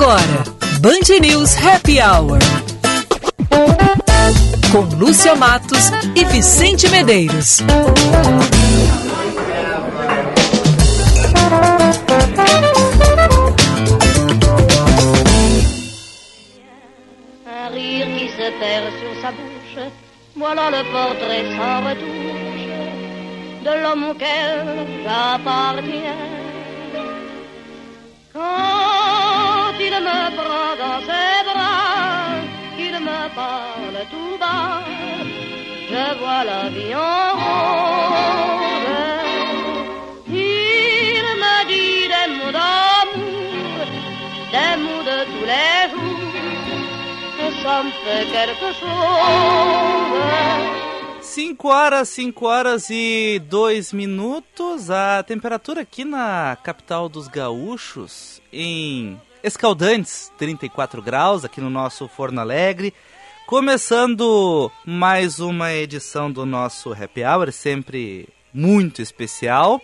Agora, Band News Happy Hour. Com Lúcia Matos e Vicente Medeiros. Un rire qui se perd sur sa bouche, voilà le portrait sans retouche de l'homme auquel j'appartiens. Quand me prend dans ses bras, me parle tout bas, je vois la vie en rose. Il me dit des mots d'amour, des mots de tous les jours, ça me fait quelque chose. 5 horas, 5 horas e 2 minutos. A temperatura aqui na capital dos gaúchos, em escaldantes, 34 graus, aqui no nosso Forno Alegre. Começando mais uma edição do nosso Happy Hour, sempre muito especial.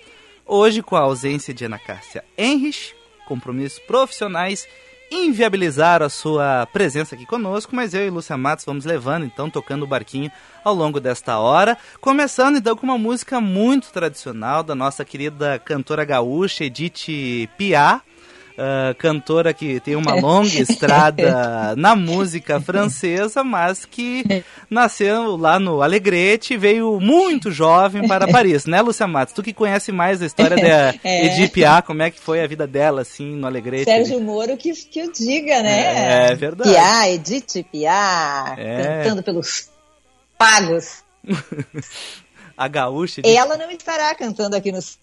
Hoje com a ausência de Ana Cássia Henrich, compromissos profissionais inviabilizaram a sua presença aqui conosco, mas eu e Lúcia Matos vamos levando, então, tocando o barquinho ao longo desta hora. Começando, então, com uma música muito tradicional da nossa querida cantora gaúcha Edith Piaf. Uh, cantora que tem uma longa estrada na música francesa, mas que nasceu lá no Alegrete, veio muito jovem para Paris, né, Lúcia Matos? Tu que conhece mais a história da é. Edith Piaf, como é que foi a vida dela, assim, no Alegrete? Sérgio Moro que, que eu diga, né? É, é verdade. Piaf, Edith Piaf, é. cantando pelos pagos. a gaúcha... Edith... Ela não estará cantando aqui nos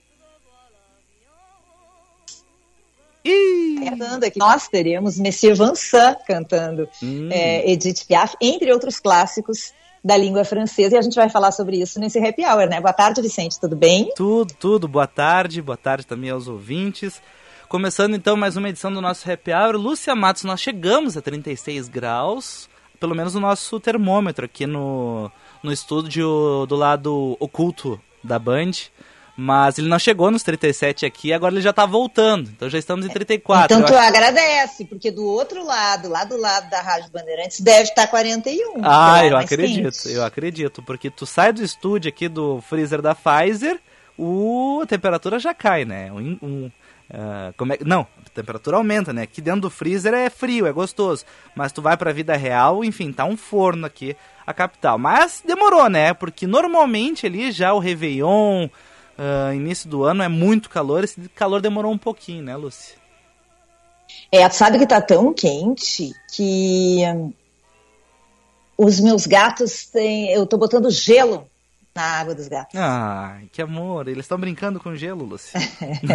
cantando aqui. Nós teremos Monsieur Vincent cantando hum. é, Edith Piaf, entre outros clássicos da língua francesa, e a gente vai falar sobre isso nesse Happy Hour, né? Boa tarde, Vicente, tudo bem? Tudo, tudo, boa tarde, boa tarde também aos ouvintes. Começando então mais uma edição do nosso Happy Hour. Lúcia Matos, nós chegamos a 36 graus, pelo menos o nosso termômetro aqui no, no estúdio do lado oculto da Band. Mas ele não chegou nos 37 aqui, agora ele já tá voltando. Então já estamos em 34. Então tu acho... agradece, porque do outro lado, lá do lado da Rádio Bandeirantes, deve estar 41. Ah, eu acredito, quente. eu acredito. Porque tu sai do estúdio aqui do freezer da Pfizer, o... a temperatura já cai, né? Um, um uh, como é... Não, a temperatura aumenta, né? Aqui dentro do freezer é frio, é gostoso. Mas tu vai pra vida real, enfim, tá um forno aqui, a capital. Mas demorou, né? Porque normalmente ali já o Réveillon uh, início do ano é muito calor, esse calor demorou um pouquinho, né, Lúcia? É, sabe que tá tão quente que um, os meus gatos têm. Eu tô botando gelo na água dos gatos. Ah, que amor! Eles estão brincando com gelo, Lúcia.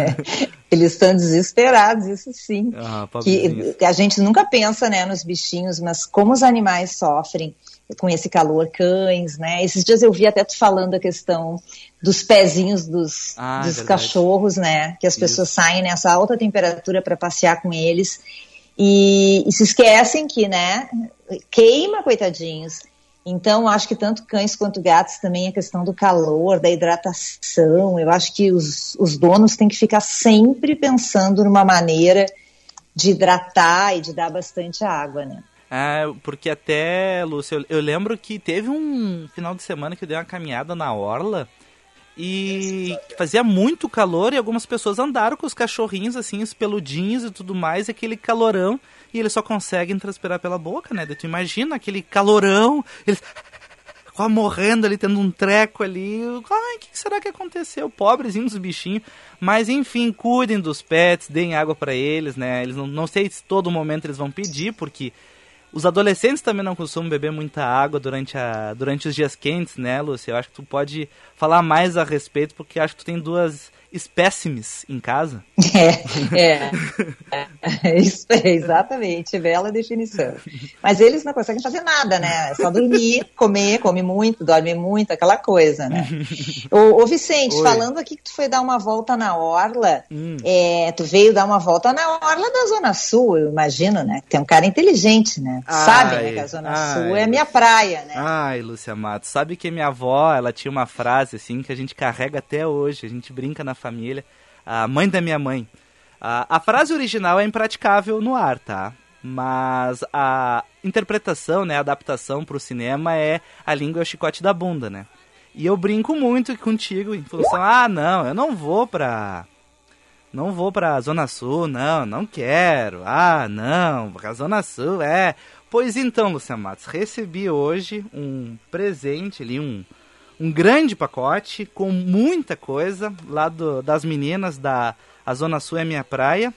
Eles estão desesperados, isso sim. Ah, que, a gente nunca pensa, né, nos bichinhos, mas como os animais sofrem com esse calor, cães, né? Esses dias eu vi até tu falando a questão dos pezinhos dos, ah, dos cachorros, né? Que as pessoas Isso. saem nessa alta temperatura para passear com eles e, e, se esquecem que, né? Queima, coitadinhos. Então, acho que tanto cães quanto gatos também a questão do calor, da hidratação. Eu acho que os, os donos têm que ficar sempre pensando numa maneira de hidratar e de dar bastante água, né? É, porque até, Lúcio, eu, lembro que teve um final de semana que eu dei uma caminhada na orla e fazia muito calor e algumas pessoas andaram com os cachorrinhos assim, os peludinhos e tudo mais, aquele calorão, e eles só conseguem transpirar pela boca, né? tu imagina aquele calorão, eles quase morrendo ali, tendo um treco ali. Ai, o que será que aconteceu? Pobrezinhos dos bichinhos. Mas enfim, cuidem dos pets, deem água para eles, né? Eles não, não sei se todo momento eles vão pedir, porque os adolescentes também não costumam beber muita água durante, a, durante os dias quentes, né, Lúcia? Eu acho que tu pode falar mais a respeito, porque acho que tu tem duas espécimes em casa. É, é, é, isso é exatamente, bela definição. Mas eles não conseguem fazer nada, né? É só dormir, comer, come muito, dorme muito, aquela coisa, né? ô, ô Vicente, Oi. falando aqui que tu foi dar uma volta na Orla, hum. é, tu veio dar uma volta na Orla da Zona Sul, eu imagino, né? Tem um cara inteligente, né? Ai, sabe né, que a Zona ai, Sul é a minha praia, né? Ai, Lúcia Matos, sabe que minha avó, ela tinha uma frase assim que a gente carrega até hoje, a gente brinca na família, a mãe da minha mãe. A, a frase original é impraticável no ar, tá? Mas a interpretação, né, a adaptação para o cinema é a língua é o chicote da bunda, né? E eu brinco muito contigo em função, ah, não, eu não vou pra não vou pra Zona Sul, não, não quero. Ah, não, a Zona Sul é. Pois então, Luciano Matos, recebi hoje um presente ali, um, um grande pacote com muita coisa lá do, das meninas da a Zona Sul é minha praia.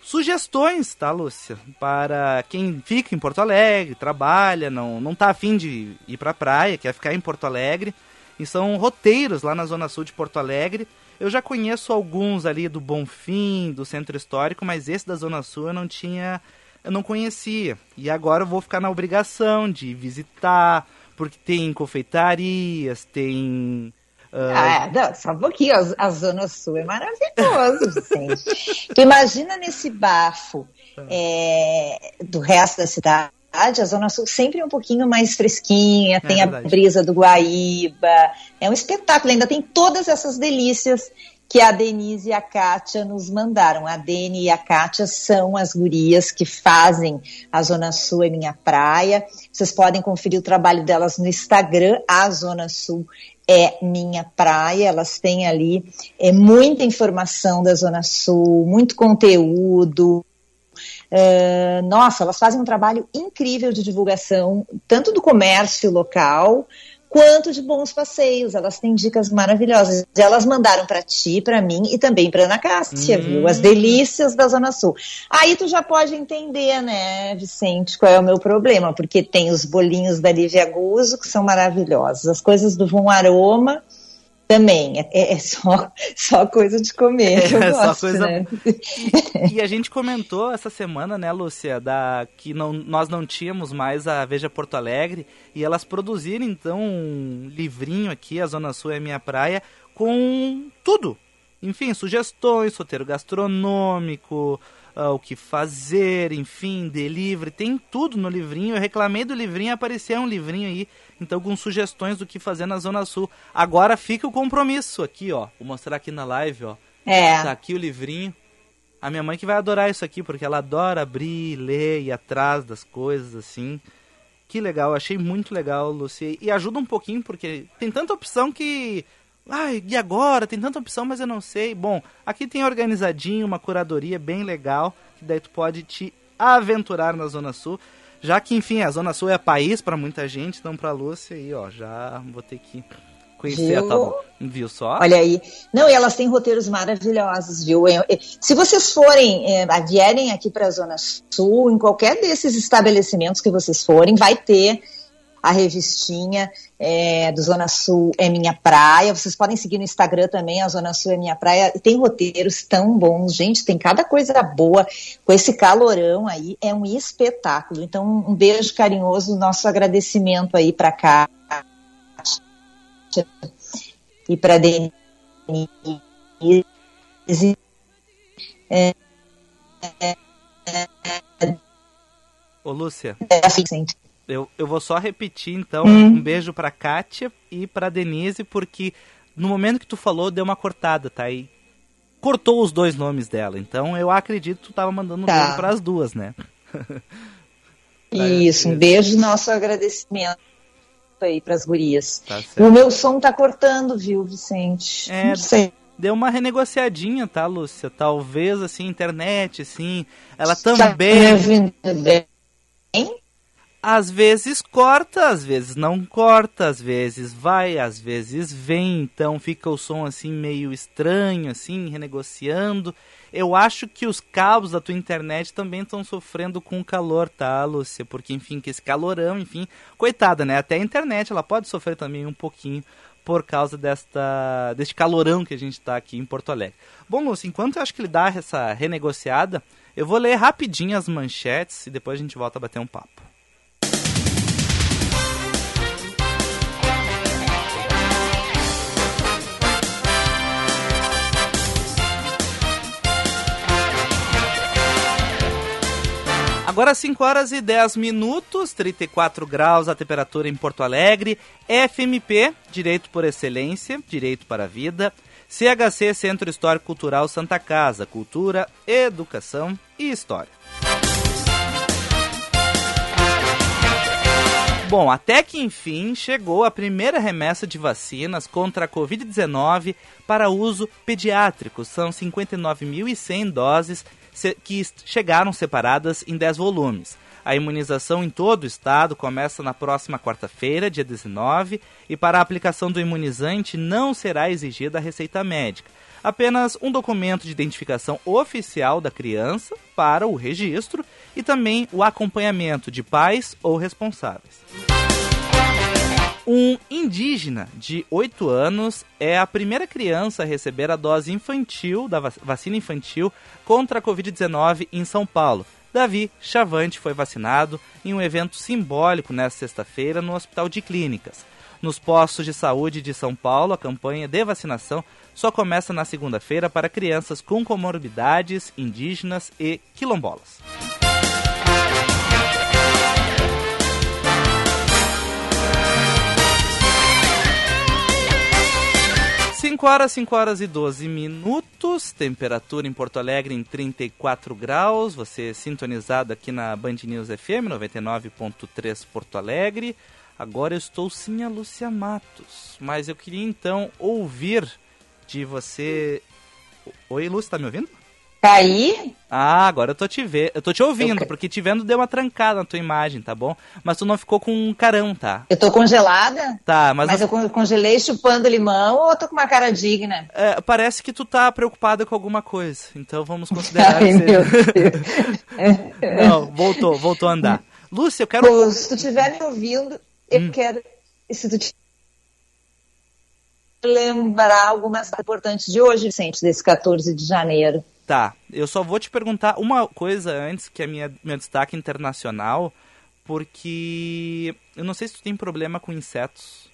Sugestões, tá, Lúcia? Para quem fica em Porto Alegre, trabalha, não, não tá afim de ir pra praia, quer ficar em Porto Alegre. E são roteiros lá na Zona Sul de Porto Alegre. Eu já conheço alguns ali do Bonfim, do Centro Histórico, mas esse da Zona Sul eu não tinha, eu não conhecia. E agora eu vou ficar na obrigação de visitar, porque tem confeitarias, tem Uh... Ah, não, só um pouquinho. A, a, Zona Sul é maravilhoso, gente. tu imagina nesse bafo é, do resto da cidade a Zona Sul sempre é um pouquinho mais fresquinha, é tem verdade. a brisa do Guaíba, é um espetáculo, ainda tem todas essas delícias que a Denise e a Kátia nos mandaram. A Deni e a Kátia são as gurias que fazem a Zona Sul é minha praia. Vocês podem conferir o trabalho delas no Instagram, a Zona Sul é minha praia. Elas têm ali é, muita informação da Zona Sul, muito conteúdo, Uh, nossa, elas fazem um trabalho incrível de divulgação, tanto do comércio local, quanto de bons passeios. Elas têm dicas maravilhosas. Elas mandaram para ti, para mim e também para Ana Cássia, hum. viu? As delícias da Zona Sul. Aí tu já pode entender, né, Vicente, qual é o meu problema, porque tem os bolinhos da Lívia Guzzo, que são maravilhosos. As coisas do Von Aroma também, é, é, é, só, só coisa de comer. É, gosto, só coisa. Né? E, e, a gente comentou essa semana, né, Lúcia, da, que não, nós não tínhamos mais a Veja Porto Alegre e elas produziram então um livrinho aqui, A Zona Sul é Minha Praia, com tudo. Enfim, sugestões, roteiro gastronômico, uh, o que fazer, enfim, delivery, tem tudo no livrinho. Eu reclamei do livrinho, apareceu um livrinho aí, então com sugestões do que fazer na Zona Sul. Agora fica o compromisso aqui, ó. Vou mostrar aqui na live, ó. É. Tá aqui o livrinho. A minha mãe que vai adorar isso aqui, porque ela adora abrir, ler e ir atrás das coisas, assim. Que legal, achei muito legal, Lucy. E ajuda um pouquinho, porque tem tanta opção que Ai, e agora? Tem tanta opção, mas eu não sei. Bom, aqui tem organizadinho, uma curadoria bem legal, que daí tu pode te aventurar na Zona Sul. Já que, enfim, a Zona Sul é país para muita gente, então pra Lúcia aí, ó, já vou ter que conhecer viu? a tal. Viu só? Olha aí. Não, e elas têm roteiros maravilhosos, viu? Se vocês forem, é, vierem aqui para a Zona Sul, em qualquer desses estabelecimentos que vocês forem, vai ter a revistinha é, do Zona Sul é Minha Praia. Vocês podem seguir no Instagram também, a Zona Sul é Minha Praia. E tem roteiros tão bons, gente, tem cada coisa boa. Com esse calorão aí, é um espetáculo. Então, um beijo carinhoso, nosso agradecimento aí para cá e para Denise. É, é, é, Ô, Lúcia. É assim. Eu, eu vou só repetir, então, hum. um beijo pra Kátia e pra Denise, porque no momento que tu falou, deu uma cortada, tá? E cortou os dois nomes dela. Então, eu acredito que tu tava mandando um tá. beijo pras duas, né? Isso, um beijo nosso agradecimento aí pras gurias. Tá o meu som tá cortando, viu, Vicente? É, Não sei. Deu uma renegociadinha, tá, Lúcia? Talvez, assim, internet, assim, ela tá também... Tá bem às vezes corta, às vezes não corta, às vezes vai, às vezes vem, então fica o som assim meio estranho, assim, renegociando. Eu acho que os cabos da tua internet também estão sofrendo com o calor, tá, Lúcia? Porque, enfim, que esse calorão, enfim, coitada, né? Até a internet ela pode sofrer também um pouquinho por causa desta, deste calorão que a gente está aqui em Porto Alegre. Bom, Lúcia, enquanto eu acho que ele dá essa renegociada, eu vou ler rapidinho as manchetes e depois a gente volta a bater um papo. Agora 5 horas e 10 minutos, 34 graus a temperatura em Porto Alegre. FMP, Direito por Excelência, Direito para a Vida. CHC Centro Histórico Cultural Santa Casa, Cultura, Educação e História. Bom, até que enfim chegou a primeira remessa de vacinas contra a Covid-19 para uso pediátrico. São 59.100 doses que chegaram separadas em 10 volumes. A imunização em todo o estado começa na próxima quarta-feira, dia 19, e para a aplicação do imunizante não será exigida a receita médica apenas um documento de identificação oficial da criança para o registro e também o acompanhamento de pais ou responsáveis. Um indígena de 8 anos é a primeira criança a receber a dose infantil da vacina infantil contra a Covid-19 em São Paulo. Davi Chavante foi vacinado em um evento simbólico nesta sexta-feira no Hospital de Clínicas. Nos postos de saúde de São Paulo, a campanha de vacinação só começa na segunda-feira para crianças com comorbidades, indígenas e quilombolas. 5 horas, 5 horas e 12 minutos, temperatura em Porto Alegre em 34 graus, você é sintonizado aqui na Band News FM 99.3 Porto Alegre. Agora eu estou sim a Lúcia Matos, mas eu queria então ouvir de você. Oi, Lúcia, tá me ouvindo? Tá aí? Ah, agora eu tô te vendo. Eu tô te ouvindo, eu... porque te vendo deu uma trancada na tua imagem, tá bom? Mas tu não ficou com um carão, tá? Eu tô congelada? Tá, mas. Mas eu congelei chupando limão ou eu tô com uma cara digna? É, parece que tu tá preocupada com alguma coisa. Então vamos considerar Ai, que seja... meu Deus. não, voltou, voltou a andar. Lúcia, eu quero. Pô, se tu estiver me ouvindo, eu hum. quero. Se tu lembrar algumas importantes de hoje, Vicente, desse 14 de janeiro. Tá, eu só vou te perguntar uma coisa antes, que é minha, meu destaque internacional, porque eu não sei se tu tem problema com insetos.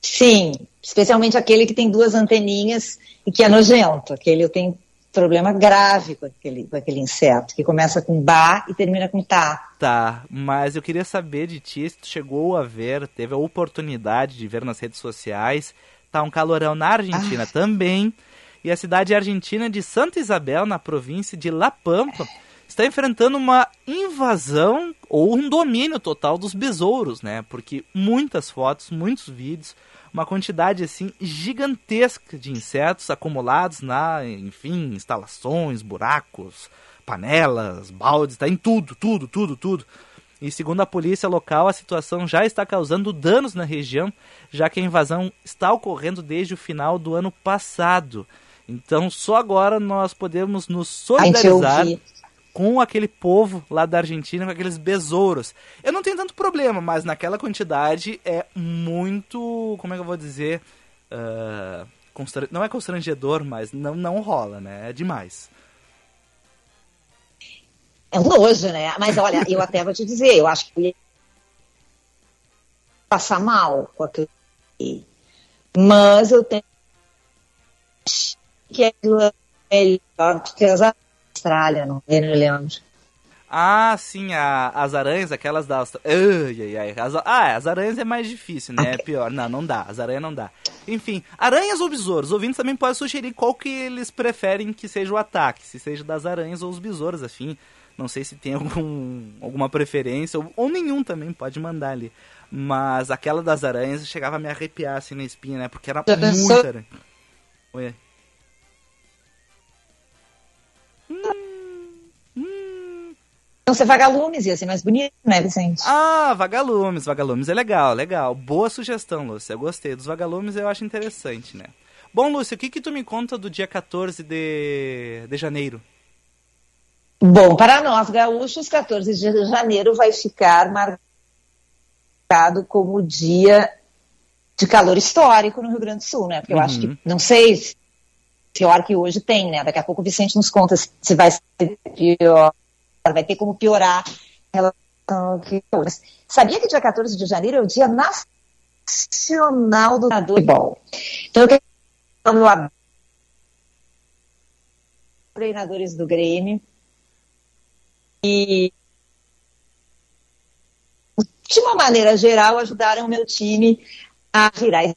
Sim, especialmente aquele que tem duas anteninhas e que é nojento. Aquele eu tenho problema grave com aquele, com aquele inseto, que começa com ba e termina com tá. Tá, mas eu queria saber de ti se tu chegou a ver, teve a oportunidade de ver nas redes sociais, tá um calorão na Argentina ah. também e a cidade argentina de Santa Isabel, na província de La Pampa, está enfrentando uma invasão ou um domínio total dos besouros, né? Porque muitas fotos, muitos vídeos, uma quantidade assim gigantesca de insetos acumulados na, enfim, instalações, buracos, panelas, baldes, está em tudo, tudo, tudo, tudo. E segundo a polícia local, a situação já está causando danos na região, já que a invasão está ocorrendo desde o final do ano passado. Então só agora nós podemos nos solidarizar com aquele povo lá da Argentina, com aqueles besouros. Eu não tenho tanto problema, mas naquela quantidade é muito. Como é que eu vou dizer? Uh, não é constrangedor, mas não, não rola, né? É demais. É um nojo, né? Mas olha, eu até vou te dizer, eu acho que eu ia passar mal com aquilo. Mas eu tenho que é melhor que as Austrália, não me lembro. Ah, sim, a, as aranhas, aquelas da Austrália. Ai, ai, as, ah, as aranhas é mais difícil, né? É pior. Não, não dá. As aranhas não dá. Enfim, aranhas ou besouros? Os ouvintes também podem sugerir qual que eles preferem que seja o ataque. Se seja das aranhas ou os besouros, afim. Não sei se tem algum, alguma preferência, ou, ou nenhum também, pode mandar ali. Mas aquela das aranhas chegava a me arrepiar assim na espinha, né? Porque era muita aranha. Oi. Então ser vagalumes ia ser mais bonito, né, Vicente? Ah, vagalumes, vagalumes é legal, legal. Boa sugestão, Lúcia. Eu gostei. Dos vagalumes eu acho interessante, né? Bom, Lúcia, o que, que tu me conta do dia 14 de, de janeiro? Bom, para nós gaúchos, 14 de janeiro vai ficar marcado como dia de calor histórico no Rio Grande do Sul, né? Porque eu uhum. acho que, uhum. não sei se pior que hoje tem, né? Daqui a pouco o Vicente nos conta se vai ser pior vai ter como piorar a relação que Sabia que dia 14 de janeiro é o dia nacional do futebol. Então, eu quero treinadores do Grêmio e de uma maneira geral ajudaram o meu time a virar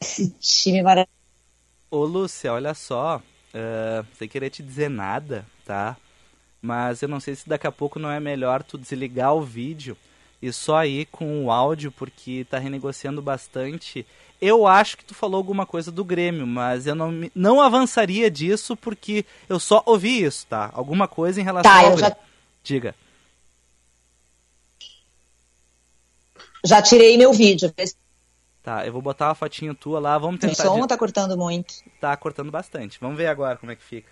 esse time maravilhoso. Ô, Lúcia, olha só, uh, sem querer te dizer nada, tá? Mas eu não sei se daqui a pouco não é melhor tu desligar o vídeo e só ir com o áudio, porque tá renegociando bastante. Eu acho que tu falou alguma coisa do Grêmio, mas eu não, não avançaria disso porque eu só ouvi isso, tá? Alguma coisa em relação tá, ao eu já... Diga. Já tirei meu vídeo. Tá, eu vou botar uma fotinha tua lá, vamos tentar... O som de... tá cortando muito. Tá cortando bastante. Vamos ver agora como é que fica.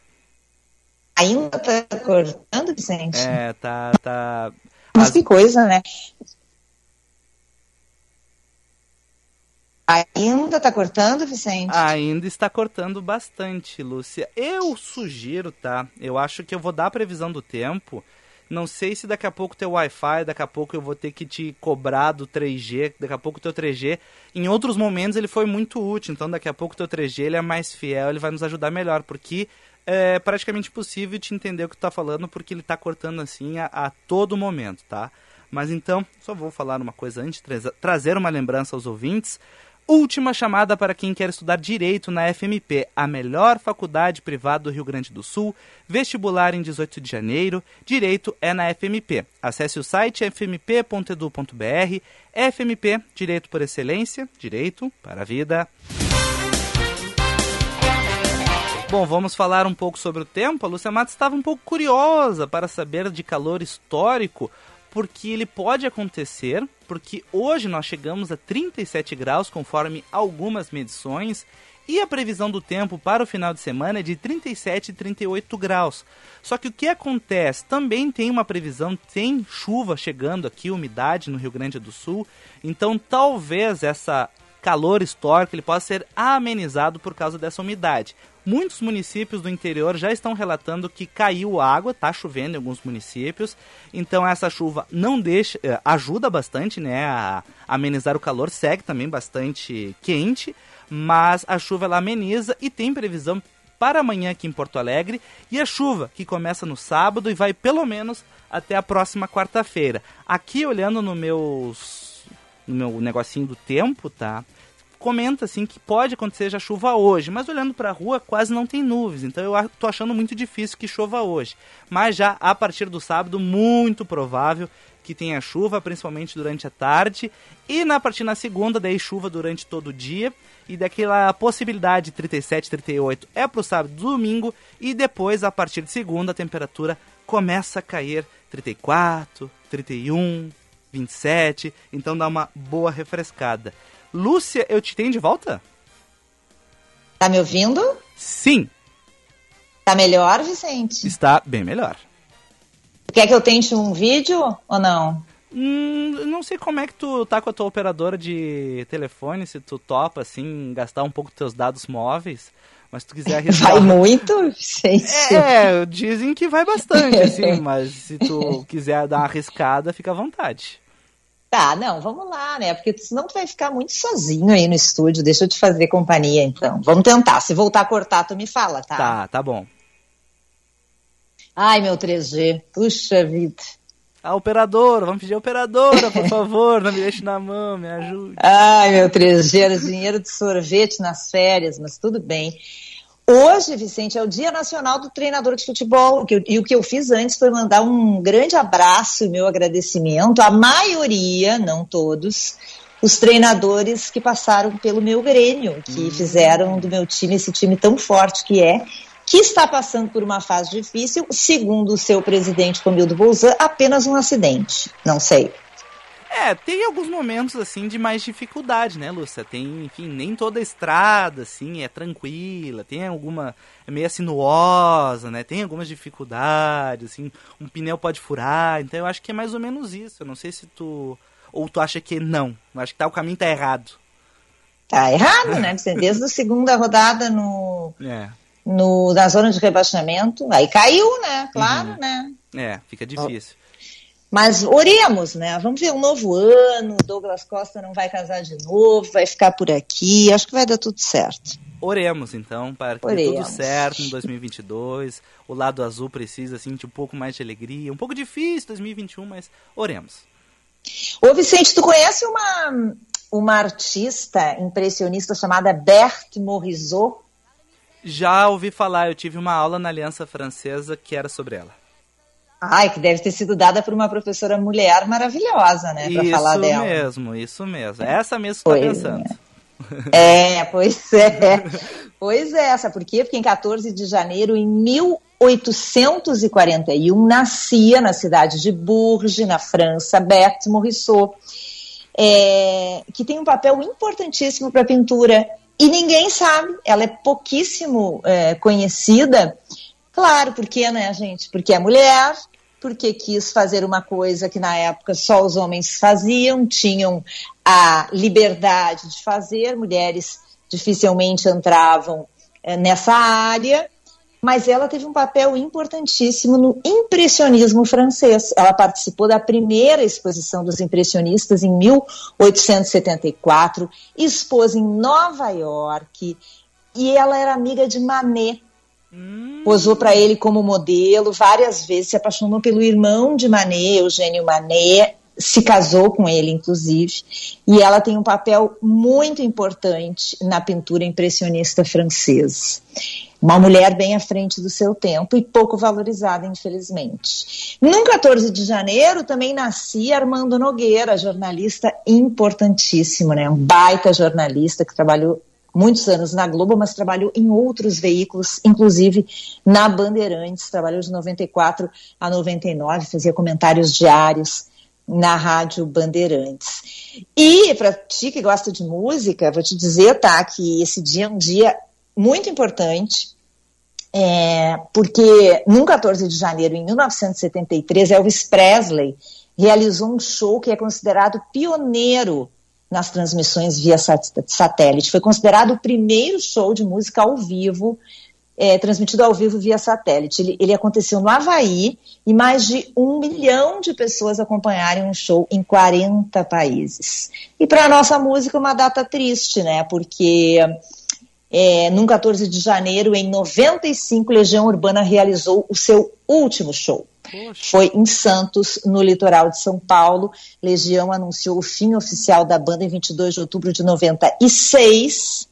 Ainda tá cortando, Vicente? É, tá... tá... Mas As... que coisa, né? Ainda tá cortando, Vicente? Ainda está cortando bastante, Lúcia. Eu sugiro, tá? Eu acho que eu vou dar a previsão do tempo não sei se daqui a pouco teu Wi-Fi, daqui a pouco eu vou ter que te cobrar do 3G, daqui a pouco teu 3G. Em outros momentos ele foi muito útil, então daqui a pouco teu 3G ele é mais fiel, ele vai nos ajudar melhor, porque é praticamente impossível te entender o que tu tá falando, porque ele tá cortando assim a, a todo momento, tá? Mas então, só vou falar uma coisa antes, trazer uma lembrança aos ouvintes. Última chamada para quem quer estudar Direito na FMP, a melhor faculdade privada do Rio Grande do Sul. Vestibular em 18 de janeiro. Direito é na FMP. Acesse o site fmp.edu.br. FMP, Direito por Excelência, Direito para a Vida. Bom, vamos falar um pouco sobre o tempo. A Lúcia Matos estava um pouco curiosa para saber de calor histórico porque ele pode acontecer, porque hoje nós chegamos a 37 graus, conforme algumas medições, e a previsão do tempo para o final de semana é de 37 e 38 graus. Só que o que acontece? Também tem uma previsão, tem chuva chegando aqui, umidade no Rio Grande do Sul, então talvez essa calor histórico ele possa ser amenizado por causa dessa umidade. Muitos municípios do interior já estão relatando que caiu água, está chovendo em alguns municípios, então essa chuva não deixa, eh, ajuda bastante, né, a amenizar o calor, segue também bastante quente, mas a chuva ela ameniza e tem previsão para amanhã aqui em Porto Alegre e a chuva que começa no sábado e vai pelo menos até a próxima quarta-feira. Aqui olhando no meus no meu negocinho do tempo, tá? Comenta assim que pode acontecer já chuva hoje, mas olhando para a rua quase não tem nuvens, então eu tô achando muito difícil que chova hoje. Mas já a partir do sábado, muito provável que tenha chuva, principalmente durante a tarde, e na partir da segunda, daí chuva durante todo o dia, e daquela possibilidade de 37, 38 é para o sábado domingo, e depois, a partir de segunda, a temperatura começa a cair 34, 31, 27, então dá uma boa refrescada. Lúcia, eu te tenho de volta? Tá me ouvindo? Sim. Tá melhor, Vicente? Está bem melhor. Quer que eu tente um vídeo ou não? Hum, não sei como é que tu tá com a tua operadora de telefone, se tu topa, assim, gastar um pouco dos teus dados móveis. Mas se tu quiser arriscar... Vai muito, Vicente? É, dizem que vai bastante, assim, mas se tu quiser dar uma arriscada, fica à vontade. Tá, não, vamos lá, né? Porque senão tu vai ficar muito sozinho aí no estúdio. Deixa eu te fazer companhia, então. Vamos tentar. Se voltar a cortar, tu me fala, tá? Tá, tá bom. Ai, meu 3G. Puxa vida. A operadora, vamos pedir a operadora, por favor, não me deixe na mão, me ajude. Ai, meu 3G, era dinheiro de sorvete nas férias, mas tudo bem. Hoje, Vicente, é o Dia Nacional do Treinador de Futebol. e o que eu fiz antes foi mandar um grande abraço e meu agradecimento à maioria, não todos, os treinadores que passaram pelo meu Grêmio, que hum. fizeram do meu time esse time tão forte que é, que está passando por uma fase difícil, segundo o seu presidente Romildo Bolzan, apenas um acidente. Não sei. É, tem alguns momentos, assim, de mais dificuldade, né, Lúcia? Tem, enfim, nem toda a estrada, assim, é tranquila, tem alguma, é meio sinuosa, né? Tem algumas dificuldades, assim, um pneu pode furar, então eu acho que é mais ou menos isso. Eu não sei se tu, ou tu acha que não, eu acho que tá, o caminho tá errado. Tá errado, né? Desde a segunda rodada no... É. No, na zona de rebaixamento, aí caiu, né? Claro, uhum. né? É, fica difícil. Mas oremos, né? Vamos ver um novo ano. Douglas Costa não vai casar de novo, vai ficar por aqui. Acho que vai dar tudo certo. Oremos, então, para que dê tudo certo em 2022. O lado azul precisa, assim, de um pouco mais de alegria. Um pouco difícil 2021, mas oremos. Ô, Vicente, tu conhece uma, uma artista impressionista chamada Berthe Morisot? Já ouvi falar, eu tive uma aula na Aliança Francesa que era sobre ela. Ai, que deve ter sido dada por uma professora mulher maravilhosa, né? Pra falar dela. Isso mesmo, isso mesmo. É essa mesmo que você tá pensando. É. é, pois é. Pois é, sabe por quê? Porque em 14 de janeiro, em 1841, nascia na cidade de Bourges, na França, Berthe Morisot, é, que tem um papel importantíssimo para a pintura. E ninguém sabe, ela é pouquíssimo é, conhecida. Claro, por quê, né, gente? Porque é mulher, porque quis fazer uma coisa que na época só os homens faziam, tinham a liberdade de fazer, mulheres dificilmente entravam é, nessa área, mas ela teve um papel importantíssimo no impressionismo francês. Ela participou da primeira exposição dos impressionistas em 1874, expôs em Nova York e ela era amiga de Manet. Hum. Posou para ele como modelo várias vezes, se apaixonou pelo irmão de Manet, Eugênio Manet, se casou com ele, inclusive, e ela tem um papel muito importante na pintura impressionista francesa. Uma mulher bem à frente do seu tempo e pouco valorizada, infelizmente. No 14 de janeiro também nascia Armando Nogueira, jornalista importantíssimo, né? Um baita jornalista que trabalhou muitos anos na Globo, mas trabalhou em outros veículos, inclusive na Bandeirantes, trabalhou de 94 a 99, fazia comentários diários na Rádio Bandeirantes. E para ti que gosta de música, vou te dizer, tá, que esse dia é um dia muito importante, é, porque no 14 de janeiro, em 1973, Elvis Presley realizou um show que é considerado pioneiro nas transmissões via satélite. Foi considerado o primeiro show de música ao vivo, é, transmitido ao vivo via satélite. Ele, ele, aconteceu no Havaí e mais de um milhão de pessoas acompanharam o show em 40 países. E para a nossa música, uma data triste, né? Porque é, no 14 de janeiro, em 95, Legião Urbana realizou o seu último show. Poxa. Foi em Santos, no litoral de São Paulo. Legião anunciou o fim oficial da banda em 22 de outubro de 96,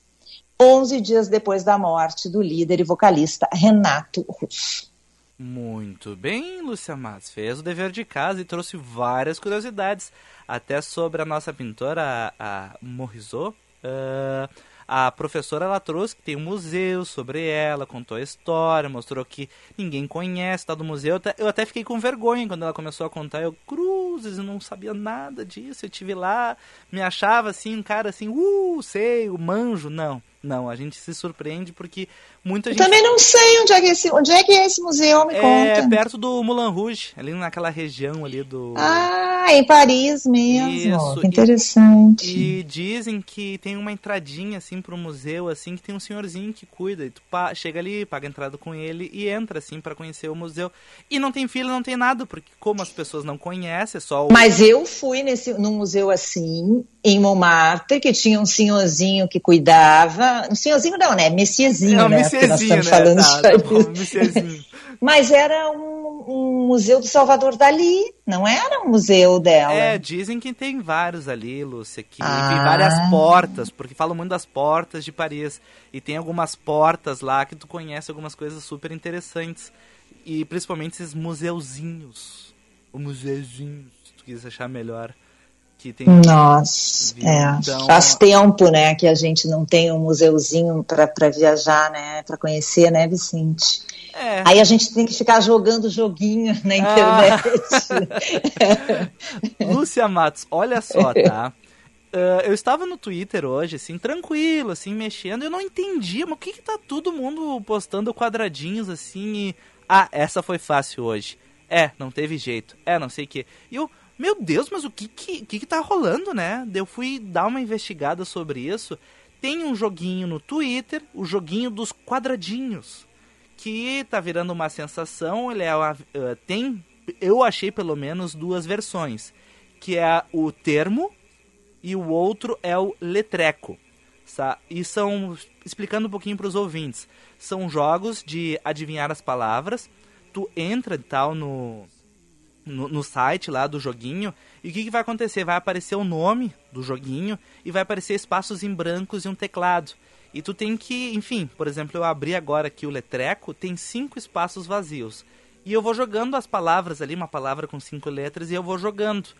11 dias depois da morte do líder e vocalista Renato Russo. Muito bem, Lúcia Mas fez o dever de casa e trouxe várias curiosidades, até sobre a nossa pintora, a Morisot. Uh, a professora ela trouxe que tem um museu sobre ela, contou a história, mostrou que ninguém conhece tal do museu. Eu até fiquei com vergonha quando ela começou a contar. Eu, cruzes, eu não sabia nada disso. Eu tive lá, me achava assim, um cara assim, uh, sei, o manjo. Não, não, a gente se surpreende porque muita gente. Eu também não sei onde é que é esse, onde é, que é esse museu, me é conta. É perto do Moulin Rouge, ali naquela região ali do. Ah, em Paris mesmo. Isso. Que interessante. E, e, dizem que tem uma entradinha assim pro museu, assim, que tem um senhorzinho que cuida. E tu chega ali, paga entrada com ele e entra, assim, para conhecer o museu. E não tem fila, não tem nada, porque como as pessoas não conhecem, é só o... Mas eu fui nesse, num museu assim, em Montmartre, que tinha um senhorzinho que cuidava. Um senhorzinho não, né? Messiezinho, é, né? Messiezinho, né? Falando tá, tá Mas era um, um, museu do Salvador Dali, não era um museu dela. É, dizem que tem vários ali, Lúcia, que ah. tem várias portas, porque falam muito das portas de Paris. E tem algumas portas lá que tu conhece algumas coisas super interessantes. E principalmente esses museuzinhos. O museuzinho, se tu quiser achar melhor que tem. Nossa, é. Então, faz tempo, né, que a gente não tem um museuzinho para viajar, né, para conhecer, né, Vicente? É. Aí a gente tem que ficar jogando joguinho na ah. internet. Ah. Lúcia Matos, olha só, tá? Uh, eu estava no Twitter hoje, assim, tranquilo, assim, mexendo, e eu não entendia, mas o que que tá todo mundo postando quadradinhos, assim, e... Ah, essa foi fácil hoje. É, não teve jeito. É, não sei o que. E eu, meu Deus, mas o que que, que que tá rolando, né? Eu fui dar uma investigada sobre isso. Tem um joguinho no Twitter, o joguinho dos quadradinhos, que tá virando uma sensação. Ele é uma, uh, tem, eu achei pelo menos duas versões, que é o termo e o outro é o letreco. E são, explicando um pouquinho para os ouvintes, são jogos de adivinhar as palavras. Tu entra tal no no, no, site lá do joguinho. E o que, que vai acontecer? Vai aparecer o nome do joguinho e vai aparecer espaços em brancos e um teclado. E tu tem que, enfim, por exemplo, eu abri agora aqui o letreco, tem cinco espaços vazios. E eu vou jogando as palavras ali, uma palavra com cinco letras, e eu vou jogando.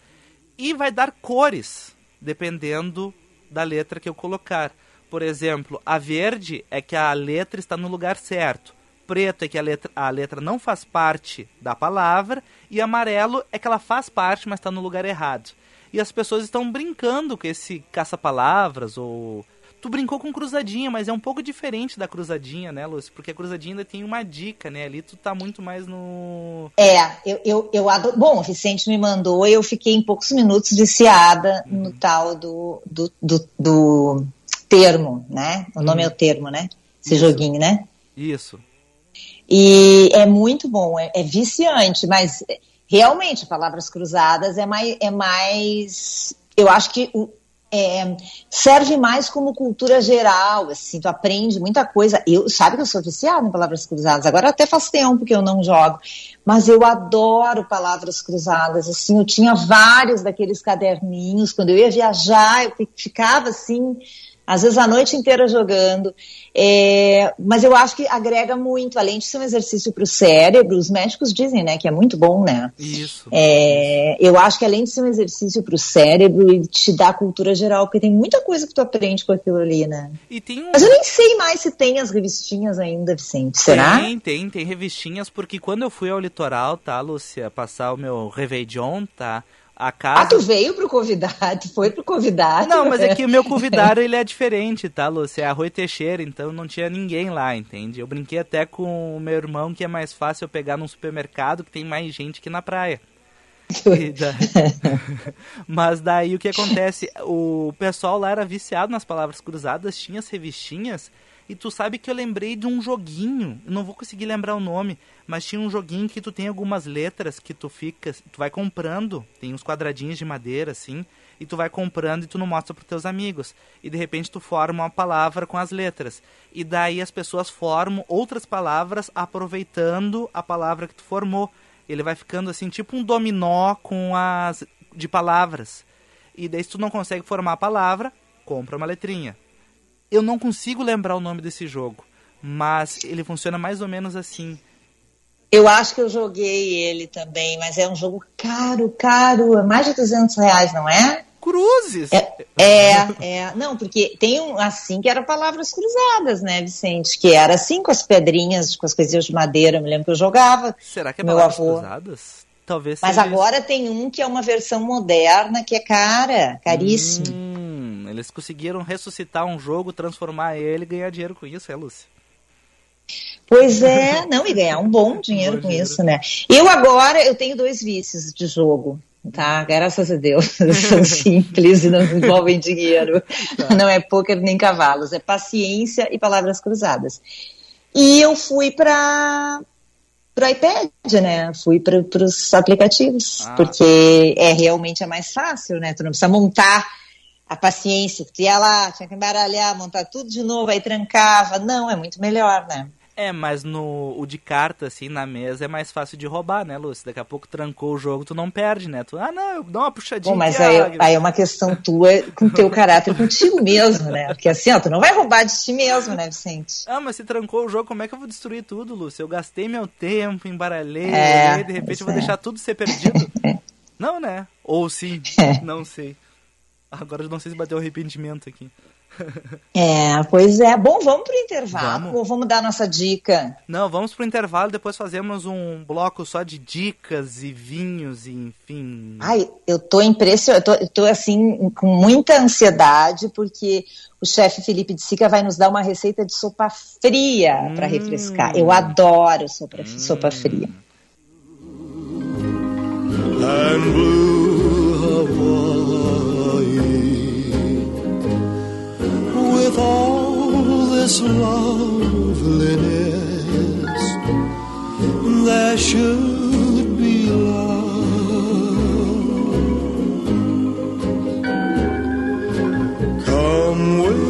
E vai dar cores, dependendo da letra que eu colocar. Por exemplo, a verde é que a letra está no lugar certo preto é que a letra, a letra não faz parte da palavra, e amarelo é que ela faz parte, mas está no lugar errado. E as pessoas estão brincando com esse caça-palavras, ou. Tu brincou com cruzadinha, mas é um pouco diferente da cruzadinha, né, Lúcia? Porque a cruzadinha ainda tem uma dica, né? Ali tu tá muito mais no. É, eu, eu, eu adoro. Bom, o Vicente me mandou e eu fiquei em poucos minutos viciada uhum. no tal do, do, do, do, termo, né? O nome uhum. é o termo, né? Esse Isso. joguinho, né? Isso. E é muito bom, é, é viciante, mas realmente, palavras cruzadas é mais. É mais eu acho que é, serve mais como cultura geral, assim, tu aprende muita coisa. Eu, sabe que eu sou viciada em palavras cruzadas, agora até faz tempo que eu não jogo, mas eu adoro palavras cruzadas, assim, eu tinha vários daqueles caderninhos, quando eu ia viajar, eu ficava assim, às vezes a noite inteira jogando. É, mas eu acho que agrega muito, além de ser um exercício para o cérebro, os médicos dizem, né, que é muito bom, né? Isso. É, eu acho que além de ser um exercício para o cérebro, ele te dá cultura geral, porque tem muita coisa que tu aprende com aquilo ali, né? Um... Mas eu nem sei mais se tem as revistinhas ainda, Vicente. Será? Tem, tem, tem revistinhas, porque quando eu fui ao litoral, tá, Lúcia, passar o meu Réveillon, tá? A casa. Ah, tu veio pro convidado, foi pro convidado. Não, mas é que o meu convidado ele é diferente, tá, Lúcia? É a Rui Teixeira, então não tinha ninguém lá, entende? Eu brinquei até com o meu irmão que é mais fácil eu pegar num supermercado que tem mais gente que na praia. Mas daí o que acontece? O pessoal lá era viciado nas palavras cruzadas, tinha as revistinhas e tu sabe que eu lembrei de um joguinho, não vou conseguir lembrar o nome, mas tinha um joguinho que tu tem algumas letras que tu fica, tu vai comprando, tem uns quadradinhos de madeira assim, e tu vai comprando e tu não mostra para teus amigos. E de repente tu forma uma palavra com as letras. E daí as pessoas formam outras palavras aproveitando a palavra que tu formou. Ele vai ficando assim, tipo um dominó com as de palavras. E daí se tu não consegue formar a palavra, compra uma letrinha. Eu não consigo lembrar o nome desse jogo, mas ele funciona mais ou menos assim. Eu acho que eu joguei ele também, mas é um jogo caro, caro, é mais de 200 reais, não é? Cruzes! É, é, é, não, porque tem um assim que era palavras cruzadas, né, Vicente? Que era assim com as pedrinhas, com as coisinhas de madeira, eu me lembro que eu jogava. Será que é palavras avô. cruzadas? Talvez Mas agora isso. tem um que é uma versão moderna que é cara, caríssimo. Hum. Eles conseguiram ressuscitar um jogo, transformar ele e ganhar dinheiro com isso, é, Lúcia? Pois é, não, e ganhar um bom dinheiro bom com dinheiro. isso, né? Eu agora, eu tenho dois vícios de jogo, tá? Graças a Deus, são simples e não envolvem dinheiro. Tá. Não é pôquer nem cavalos, é paciência e palavras cruzadas. E eu fui para o iPad, né? Fui para os aplicativos, ah. porque é realmente é mais fácil, né? Tu não precisa montar a paciência, tu ia lá, tinha que embaralhar, montar tudo de novo, aí trancava. Não, é muito melhor, né? É, mas no o de carta, assim, na mesa é mais fácil de roubar, né, Lúcia? Daqui a pouco trancou o jogo, tu não perde, né? Tu, ah, não, eu dou uma puxadinha. Bom, mas aí, aí, é uma questão tua com teu caráter contigo mesmo, né? Porque assim, ó, tu não vai roubar de ti mesmo, né, Vicente? Ah, mas se trancou o jogo, como é que eu vou destruir tudo, Lúcia? Eu gastei meu tempo, embaralhei, é, e de repente eu vou é. deixar tudo ser perdido. não, né? Ou sim, é. não sei. Agora eu não sei se bateu arrependimento aqui. É, pois é. Bom, vamos pro intervalo vamos. ou vamos dar nossa dica? Não, vamos pro intervalo, depois fazemos um bloco só de dicas e vinhos e enfim. Ai, eu tô impressionada, eu tô, eu tô assim com muita ansiedade porque o chefe Felipe de Sica vai nos dar uma receita de sopa fria hum. para refrescar. Eu adoro sopa, hum. sopa fria. And blue with all this loveliness, there should be love. Come with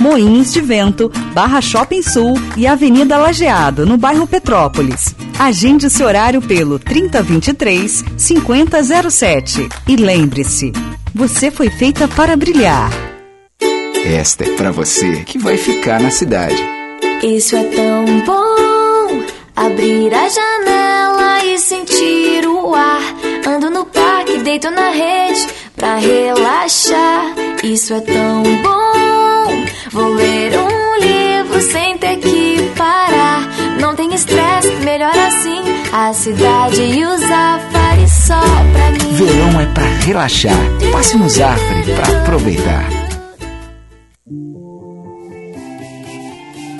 Moinhos de Vento, Barra Shopping Sul e Avenida Lajeado, no bairro Petrópolis. Agende seu horário pelo 3023 5007. E lembre-se, você foi feita para brilhar. Esta é para você que vai ficar na cidade. Isso é tão bom. Abrir a janela e sentir o ar. Ando no parque, deito na rede pra relaxar. Isso é tão bom. Vou ler um livro sem ter que parar. Não tem estresse, melhor assim. A cidade e os afares só pra mim. Verão é pra relaxar. Passe no Zafre pra aproveitar.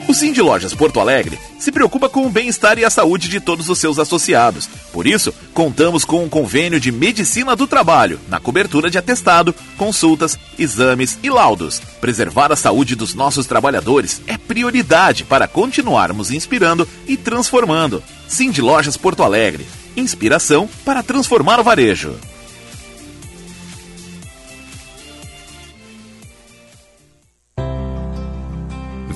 O Sim de Lojas Porto Alegre se preocupa com o bem-estar e a saúde de todos os seus associados. Por isso, contamos com um convênio de medicina do trabalho, na cobertura de atestado, consultas, exames e laudos. Preservar a saúde dos nossos trabalhadores é prioridade para continuarmos inspirando e transformando. Sim de Lojas Porto Alegre. Inspiração para transformar o varejo.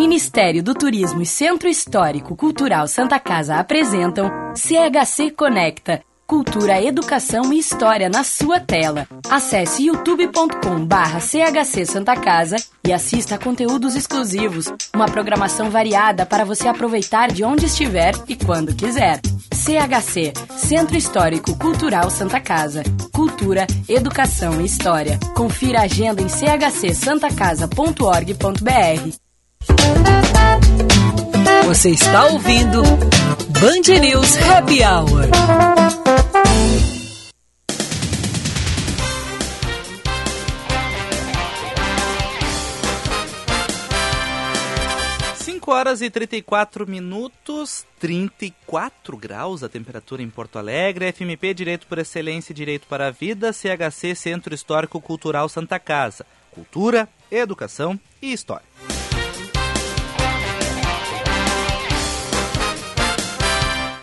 Ministério do Turismo e Centro Histórico Cultural Santa Casa apresentam CHC Conecta. Cultura, Educação e História na sua tela. Acesse youtube.com barra CHC Santa Casa e assista a conteúdos exclusivos, uma programação variada para você aproveitar de onde estiver e quando quiser. CHC, Centro Histórico Cultural Santa Casa. Cultura, Educação e História. Confira a agenda em chcsantacasa.org.br. Você está ouvindo Band News Happy Hour. Cinco horas e 34 minutos, 34 graus a temperatura em Porto Alegre, FMP Direito por Excelência e Direito para a Vida, CHC Centro Histórico Cultural Santa Casa. Cultura, educação e história.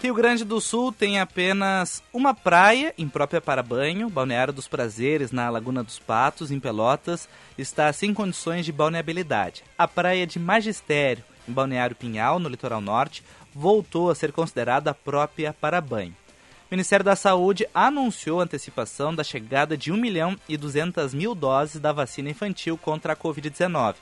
Rio Grande do Sul tem apenas uma praia imprópria para banho, Balneário dos Prazeres, na Laguna dos Patos, em Pelotas, está sem condições de balneabilidade. A praia de Magistério, em Balneário Pinhal, no litoral norte, voltou a ser considerada própria para banho. O Ministério da Saúde anunciou a antecipação da chegada de 1 milhão e 200 mil doses da vacina infantil contra a Covid-19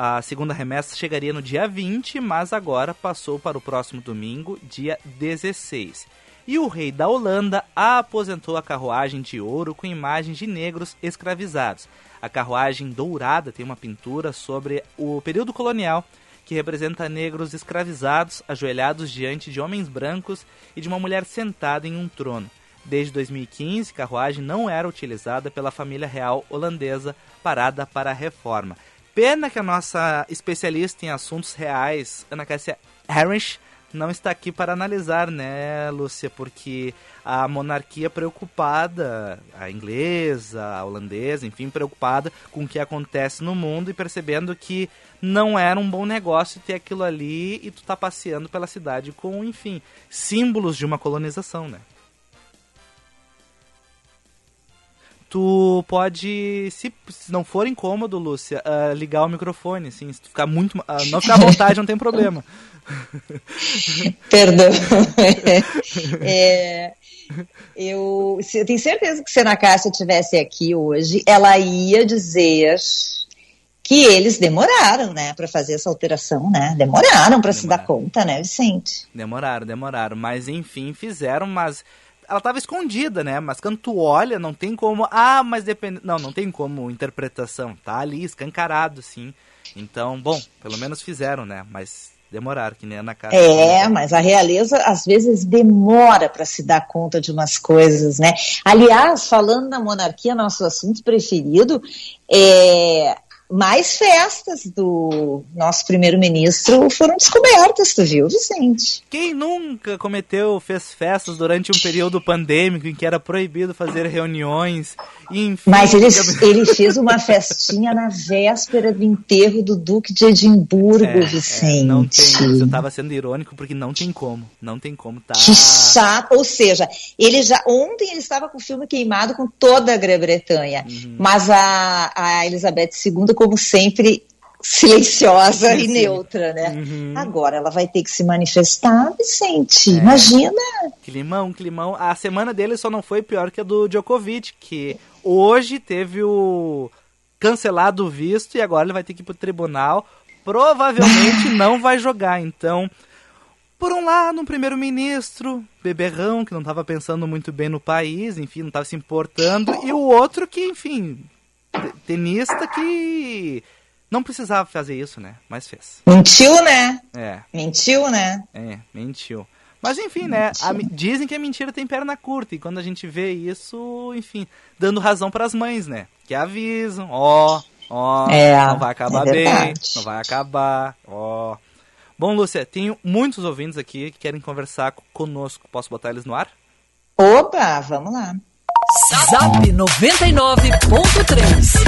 a segunda remessa chegaria no dia 20, mas agora passou para o próximo domingo, dia 16. E o rei da Holanda aposentou a carruagem de ouro com imagens de negros escravizados. A carruagem dourada tem uma pintura sobre o período colonial que representa negros escravizados ajoelhados diante de homens brancos e de uma mulher sentada em um trono. Desde 2015, carruagem não era utilizada pela família real holandesa parada para a reforma. Pena que a nossa especialista em assuntos reais, Ana Cássia Harris, não está aqui para analisar, né, Lúcia? Porque a monarquia preocupada, a inglesa, a holandesa, enfim, preocupada com o que acontece no mundo e percebendo que não era um bom negócio ter aquilo ali e tu tá passeando pela cidade com, enfim, símbolos de uma colonização, né? Tu pode, se, se não for incômodo, Lúcia, uh, ligar o microfone, assim, se tu ficar muito, uh, não ficar à vontade, não tem problema. Perdão. é, eu, eu tenho certeza que se a Ana Cássia estivesse aqui hoje, ela ia dizer que eles demoraram, né, para fazer essa alteração, né? Demoraram para se dar conta, né, Vicente? Demoraram, demoraram, mas enfim, fizeram, mas ela estava escondida, né? Mas quando tu olha, não tem como. Ah, mas depende. Não, não tem como interpretação. Tá ali, escancarado, sim. Então, bom, pelo menos fizeram, né? Mas demoraram, que nem a Ana Cássia. É, mas a realeza às vezes demora para se dar conta de umas coisas, né? Aliás, falando na monarquia, nosso assunto preferido, é, mais festas do nosso primeiro-ministro foram descobertas, tu viu, Vicente? Quem nunca cometeu, fez festas durante um período pandêmico em que era proibido fazer reuniões? Enfim, Mas ele, ele fez uma festinha na véspera do enterro do Duque de Edimburgo, é, Vicente. É, não tem, você estava sendo irônico porque não tem como, não tem como, tá? Que chato, ou seja, ele já, ontem ele estava com o filme queimado com toda a Grã-Bretanha, uhum. mas a, a Elizabeth II como sempre, silenciosa sim, e neutra, né? Uhum. Agora ela vai ter que se manifestar, Vicente. É. Imagina! Climão, climão. A semana dele só não foi pior que a do Djokovic, que hoje teve o cancelado o visto e agora ele vai ter que ir pro tribunal. Provavelmente não vai jogar, então. Por um lado, um primeiro-ministro, beberrão, que não estava pensando muito bem no país, enfim, não estava se importando, e o outro que, enfim, tenista que não precisava fazer isso, né? Mas fez. Mentiu, né? É. Mentiu, né? É, mentiu. Mas enfim, né? A, dizem que a mentira tem perna curta. E quando a gente vê isso, enfim, dando razão para as mães, né? Que avisam, ó, ó, é, não vai acabar é bem, não vai acabar, ó. Bom, Lúcia, tenho muitos ouvintes aqui que querem conversar conosco. Posso botar eles no ar? Opa, vamos lá. Zap 99.3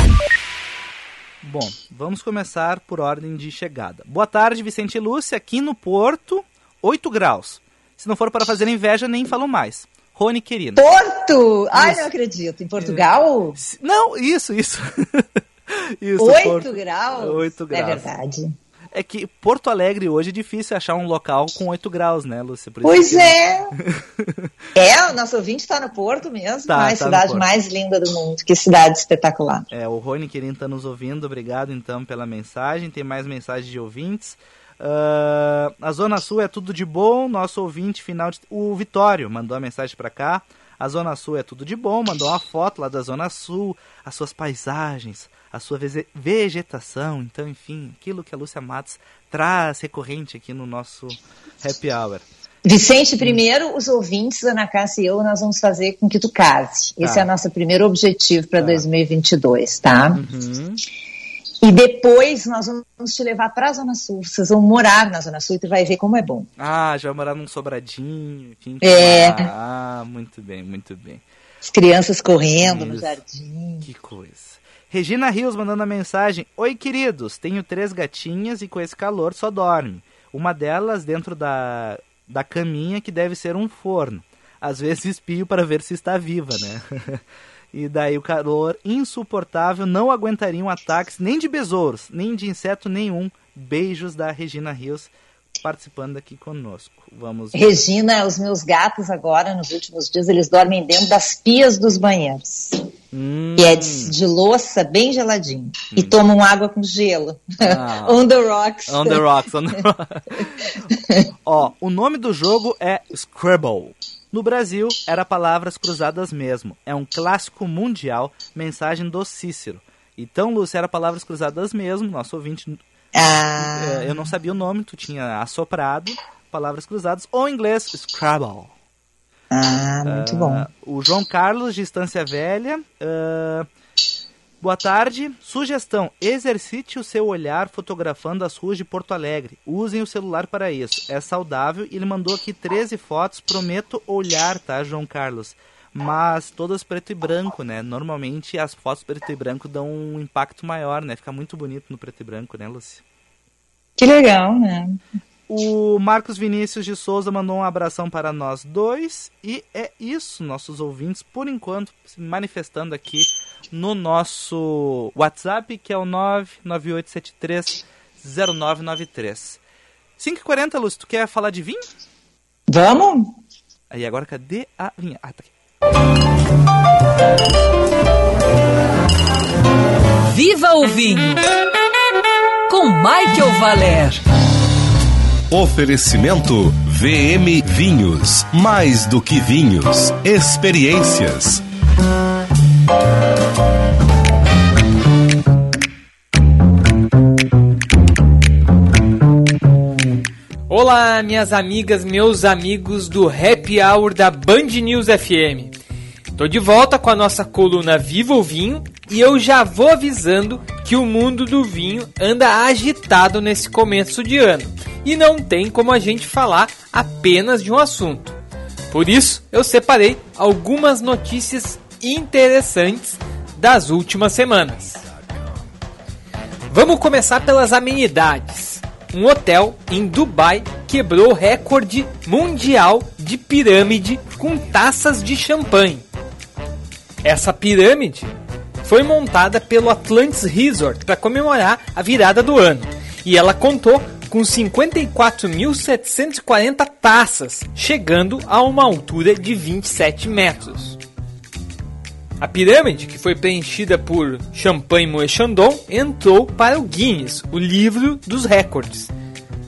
Bom, vamos começar por ordem de chegada. Boa tarde, Vicente e Lúcia, aqui no Porto, 8 graus. Se não for para fazer inveja, nem falo mais. Rony Querino. Porto! Isso. Ai, não acredito. Em Portugal? Não, isso, isso. isso 8 Porto. graus? 8 graus. É verdade. É que Porto Alegre hoje é difícil achar um local com 8 graus, né, Lúcia? pois é. é, o nosso ouvinte está no Porto mesmo, tá, a tá cidade mais linda do mundo. Que cidade espetacular. É, o Rony Querendo está nos ouvindo. Obrigado, então, pela mensagem. Tem mais mensagens de ouvintes. Uh, a Zona Sul é tudo de bom. Nosso ouvinte final. De... O Vitório mandou a mensagem para cá. A Zona Sul é tudo de bom. Mandou uma foto lá da Zona Sul, as suas paisagens, a sua vegetação. Então, enfim, aquilo que a Lúcia Matos traz recorrente aqui no nosso Happy Hour. Vicente, primeiro os ouvintes, Ana Cássia e eu, nós vamos fazer com que tu case. Esse tá. é o nosso primeiro objetivo para tá. 2022, tá? Uhum. E depois nós vamos te levar para a Zona Sul. Vocês vão morar na Zona Sul e tu vai ver como é bom. Ah, já vai morar num sobradinho. Enfim, é. Ah, muito bem, muito bem. As crianças correndo Isso. no jardim. Que coisa. Regina Rios mandando a mensagem: Oi, queridos, tenho três gatinhas e com esse calor só dorme. Uma delas dentro da, da caminha que deve ser um forno. Às vezes espio para ver se está viva, né? e daí o calor insuportável não aguentariam ataques nem de besouros, nem de inseto nenhum. Beijos da Regina Rios participando aqui conosco. Vamos. Regina, os meus gatos agora, nos últimos dias, eles dormem dentro das pias dos banheiros. Hum. Que é de, de, louça bem geladinho. Hum. E tomam água com gelo. Ah. on the rocks. On the rocks. On the rocks. Ó, o nome do jogo é Scrabble. No Brasil, era palavras cruzadas mesmo. É um clássico mundial, mensagem do Cícero. Então, Lúcia, era palavras cruzadas mesmo. Nosso ouvinte ah. É, eu não sabia o nome, tu tinha assoprado, palavras cruzadas, ou em inglês, Scrabble. Ah, muito uh, bom. O João Carlos, de Estância Velha. Uh, boa tarde. Sugestão: exercite o seu olhar fotografando as ruas de Porto Alegre. Usem o celular para isso. É saudável. E ele mandou aqui 13 fotos. Prometo olhar, tá, João Carlos? Mas todas preto e branco, né? Normalmente as fotos preto e branco dão um impacto maior, né? Fica muito bonito no preto e branco, né, Lucy? Que legal, né? O Marcos Vinícius de Souza mandou um abração para nós dois. E é isso, nossos ouvintes, por enquanto, se manifestando aqui no nosso WhatsApp, que é o 99873 0993. 5h40, Lúcio, tu quer falar de vinho? Vamos! Aí agora cadê a vinha? Ah, tá aqui. Viva o vinho! Com Michael Valer. Oferecimento VM Vinhos. Mais do que vinhos, experiências. Olá, minhas amigas, meus amigos do Happy Hour da Band News FM. Tô de volta com a nossa coluna Viva o Vinho e eu já vou avisando que o mundo do vinho anda agitado nesse começo de ano e não tem como a gente falar apenas de um assunto. Por isso, eu separei algumas notícias interessantes das últimas semanas. Vamos começar pelas amenidades. Um hotel em Dubai quebrou o recorde mundial de pirâmide com taças de champanhe. Essa pirâmide foi montada pelo Atlantis Resort para comemorar a virada do ano e ela contou com 54.740 taças, chegando a uma altura de 27 metros. A pirâmide, que foi preenchida por Champagne Moët Chandon, entrou para o Guinness, o livro dos recordes,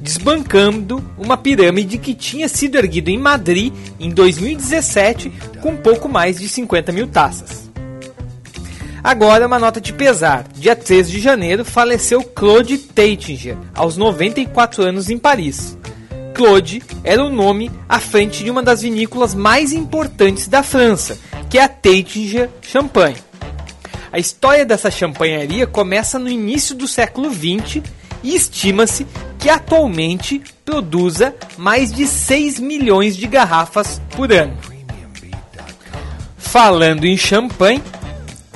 desbancando uma pirâmide que tinha sido erguida em Madrid em 2017 com pouco mais de 50 mil taças. Agora, uma nota de pesar. Dia 13 de janeiro, faleceu Claude Taitinger, aos 94 anos em Paris. Claude era o nome à frente de uma das vinícolas mais importantes da França, que é a Taitinger Champagne. A história dessa champanharia começa no início do século XX e estima-se que atualmente produza mais de 6 milhões de garrafas por ano. Falando em champanhe,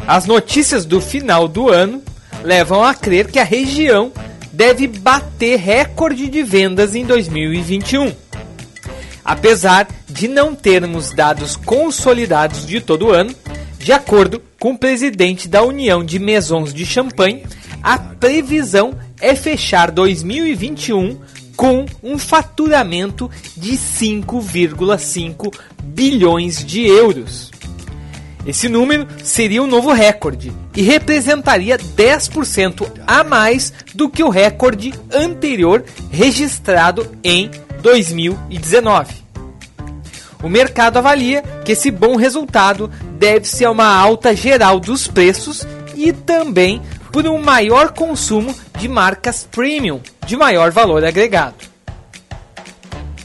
as notícias do final do ano levam a crer que a região deve bater recorde de vendas em 2021. Apesar de não termos dados consolidados de todo o ano, de acordo com o presidente da União de Maisons de Champagne, a previsão é fechar 2021 com um faturamento de 5,5 bilhões de euros. Esse número seria um novo recorde e representaria 10% a mais do que o recorde anterior registrado em 2019. O mercado avalia que esse bom resultado deve-se a uma alta geral dos preços e também por um maior consumo de marcas premium de maior valor agregado.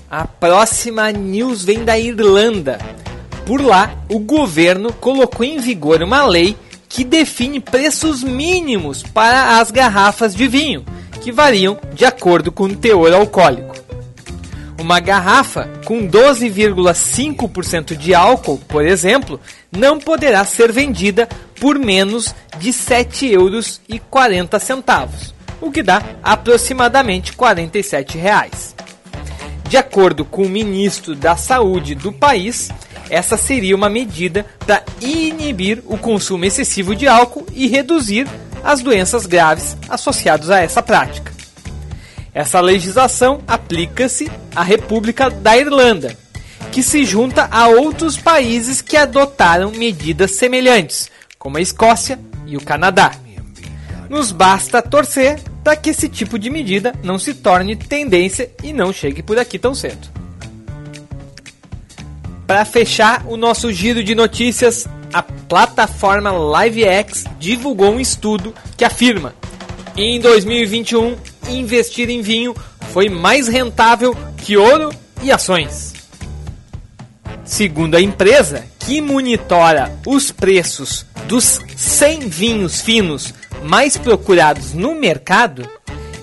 A próxima news vem da Irlanda por lá, o governo colocou em vigor uma lei que define preços mínimos para as garrafas de vinho, que variam de acordo com o teor alcoólico. Uma garrafa com 12,5% de álcool, por exemplo, não poderá ser vendida por menos de R$ 7,40 euros, o que dá aproximadamente 47 reais. De acordo com o ministro da Saúde do país, essa seria uma medida para inibir o consumo excessivo de álcool e reduzir as doenças graves associadas a essa prática. Essa legislação aplica-se à República da Irlanda, que se junta a outros países que adotaram medidas semelhantes, como a Escócia e o Canadá. Nos basta torcer para que esse tipo de medida não se torne tendência e não chegue por aqui tão cedo. Para fechar o nosso giro de notícias, a plataforma LiveX divulgou um estudo que afirma: em 2021, investir em vinho foi mais rentável que ouro e ações. Segundo a empresa, que monitora os preços dos 100 vinhos finos mais procurados no mercado,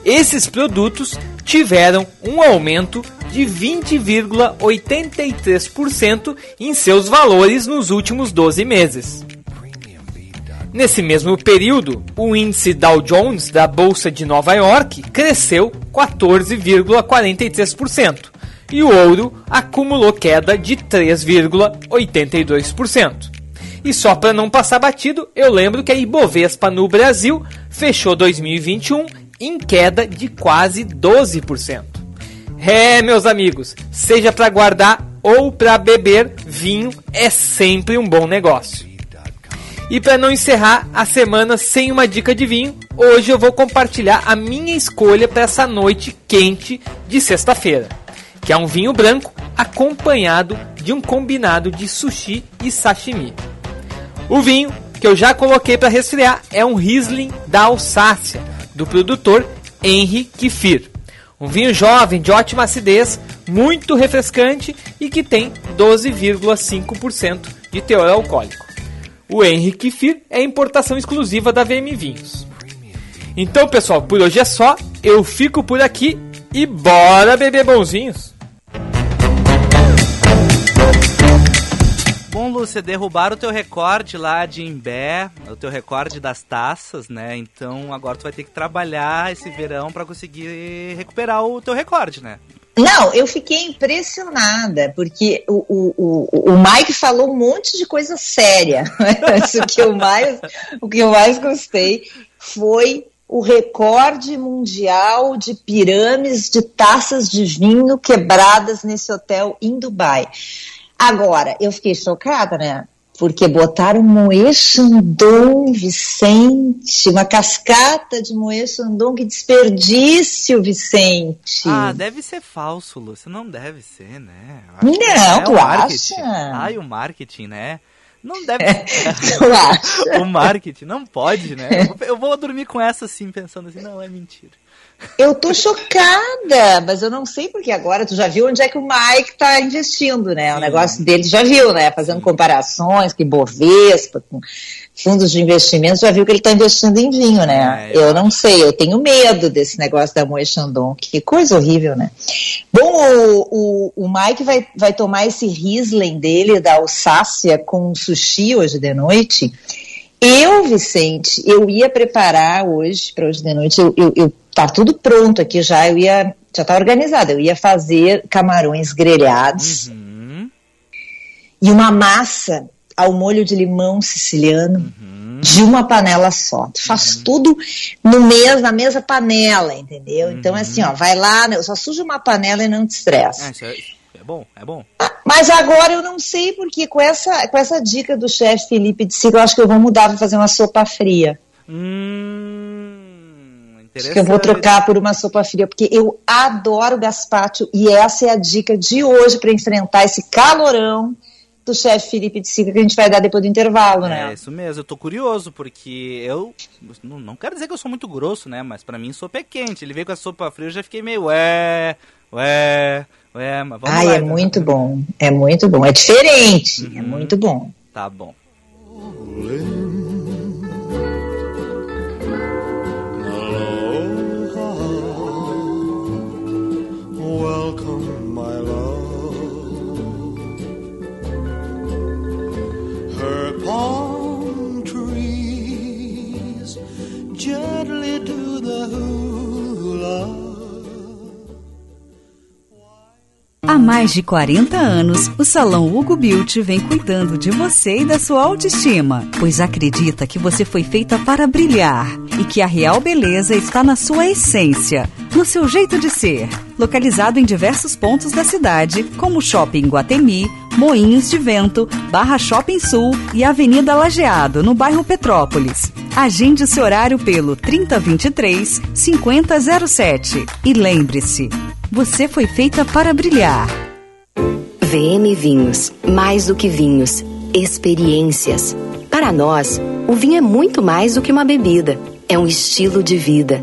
esses produtos tiveram um aumento de 20,83% em seus valores nos últimos 12 meses. Nesse mesmo período, o índice Dow Jones da Bolsa de Nova York cresceu 14,43% e o ouro acumulou queda de 3,82%. E só para não passar batido, eu lembro que a Ibovespa no Brasil fechou 2021 em queda de quase 12%. É, meus amigos, seja para guardar ou para beber, vinho é sempre um bom negócio. E para não encerrar a semana sem uma dica de vinho, hoje eu vou compartilhar a minha escolha para essa noite quente de sexta-feira, que é um vinho branco acompanhado de um combinado de sushi e sashimi. O vinho que eu já coloquei para resfriar é um Riesling da Alsácia, do produtor Henry Kefir. Um vinho jovem, de ótima acidez, muito refrescante e que tem 12,5% de teor alcoólico. O Henrique Fir é importação exclusiva da VM Vinhos. Então, pessoal, por hoje é só. Eu fico por aqui e bora beber bonzinhos. Bom, Lúcia, derrubaram o teu recorde lá de Imbé, o teu recorde das taças, né? Então agora tu vai ter que trabalhar esse verão para conseguir recuperar o teu recorde, né? Não, eu fiquei impressionada, porque o, o, o, Mike falou um monte de coisa séria. Mas o que eu mais, o que eu mais gostei foi o recorde mundial de pirâmides de taças de vinho quebradas nesse hotel em Dubai. Agora, eu fiquei chocada, né? porque botaram Moe Chandon, Vicente, uma cascata de Moe Chandon, que desperdício, Vicente. Ah, deve ser falso, Lúcia, não deve ser, né? Não, é tu acha? Ai, o marketing, né? Não deve. acha? o marketing, não pode, né? Eu vou dormir com essa assim, pensando assim, não, é mentira. Eu tô chocada, mas eu não sei porque agora tu já viu onde é que o Mike tá investindo, né? O negócio dele já viu, né? Fazendo comparações com Bovespa, com fundos de investimento, já viu que ele tá investindo em vinho, né? É, eu... eu não sei, eu tenho medo desse negócio da Moe Chandon, que coisa horrível, né? Bom, o, o, o Mike vai, vai tomar esse Riesling dele da Alsácia com sushi hoje de noite. Eu, Vicente, eu ia preparar hoje, para hoje de noite, eu, eu, eu tá tudo pronto aqui já, eu ia, já tá organizado, eu ia fazer camarões grelhados uhum. e uma massa ao molho de limão siciliano uhum. de uma panela só. Tu faz uhum. tudo no mês, na mesma panela, entendeu? Então, é assim, ó, vai lá, só suja uma panela e não te estressa. É, é bom, é bom. Mas agora eu não sei porque com essa, com essa dica do chefe Felipe de Siga, eu acho que eu vou mudar para fazer uma sopa fria. Hum. Acho que eu vou trocar por uma sopa fria, porque eu adoro gazpacho e essa é a dica de hoje para enfrentar esse calorão do chefe Felipe de Sica que a gente vai dar depois do intervalo, é, né? É isso mesmo, eu tô curioso, porque eu não, não quero dizer que eu sou muito grosso, né? Mas para mim sopa é quente. Ele veio com a sopa fria, eu já fiquei meio ué, ué, ué, mas vamos Ai, lá. é então. muito bom, é muito bom, é diferente, é uhum. é muito bom. Tá bom. Há mais de 40 anos, o Salão Hugo Beauty vem cuidando de você e da sua autoestima, pois acredita que você foi feita para brilhar e que a real beleza está na sua essência, no seu jeito de ser. Localizado em diversos pontos da cidade, como Shopping Guatemi, Moinhos de Vento, Barra Shopping Sul e Avenida Lajeado, no bairro Petrópolis. Agende seu horário pelo 3023 5007 e lembre-se, você foi feita para brilhar. VM Vinhos. Mais do que vinhos. Experiências. Para nós, o vinho é muito mais do que uma bebida. É um estilo de vida.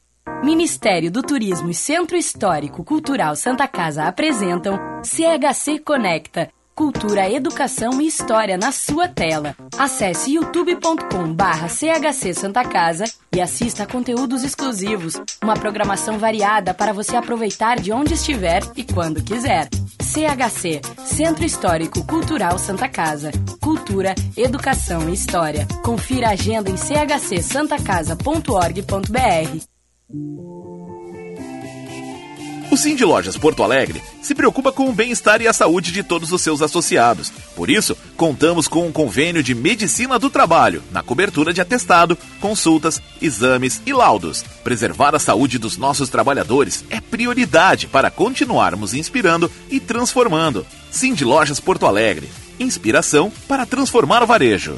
Ministério do Turismo e Centro Histórico Cultural Santa Casa apresentam CHC Conecta. Cultura, Educação e História na sua tela. Acesse youtube.com barra CHC Santa Casa e assista a conteúdos exclusivos. Uma programação variada para você aproveitar de onde estiver e quando quiser. CHC, Centro Histórico Cultural Santa Casa. Cultura, Educação e História. Confira a agenda em chcsantacasa.org.br. O Cindy Lojas Porto Alegre se preocupa com o bem-estar e a saúde de todos os seus associados. Por isso, contamos com um convênio de medicina do trabalho, na cobertura de atestado, consultas, exames e laudos. Preservar a saúde dos nossos trabalhadores é prioridade para continuarmos inspirando e transformando. Cindy Lojas Porto Alegre. Inspiração para transformar o varejo.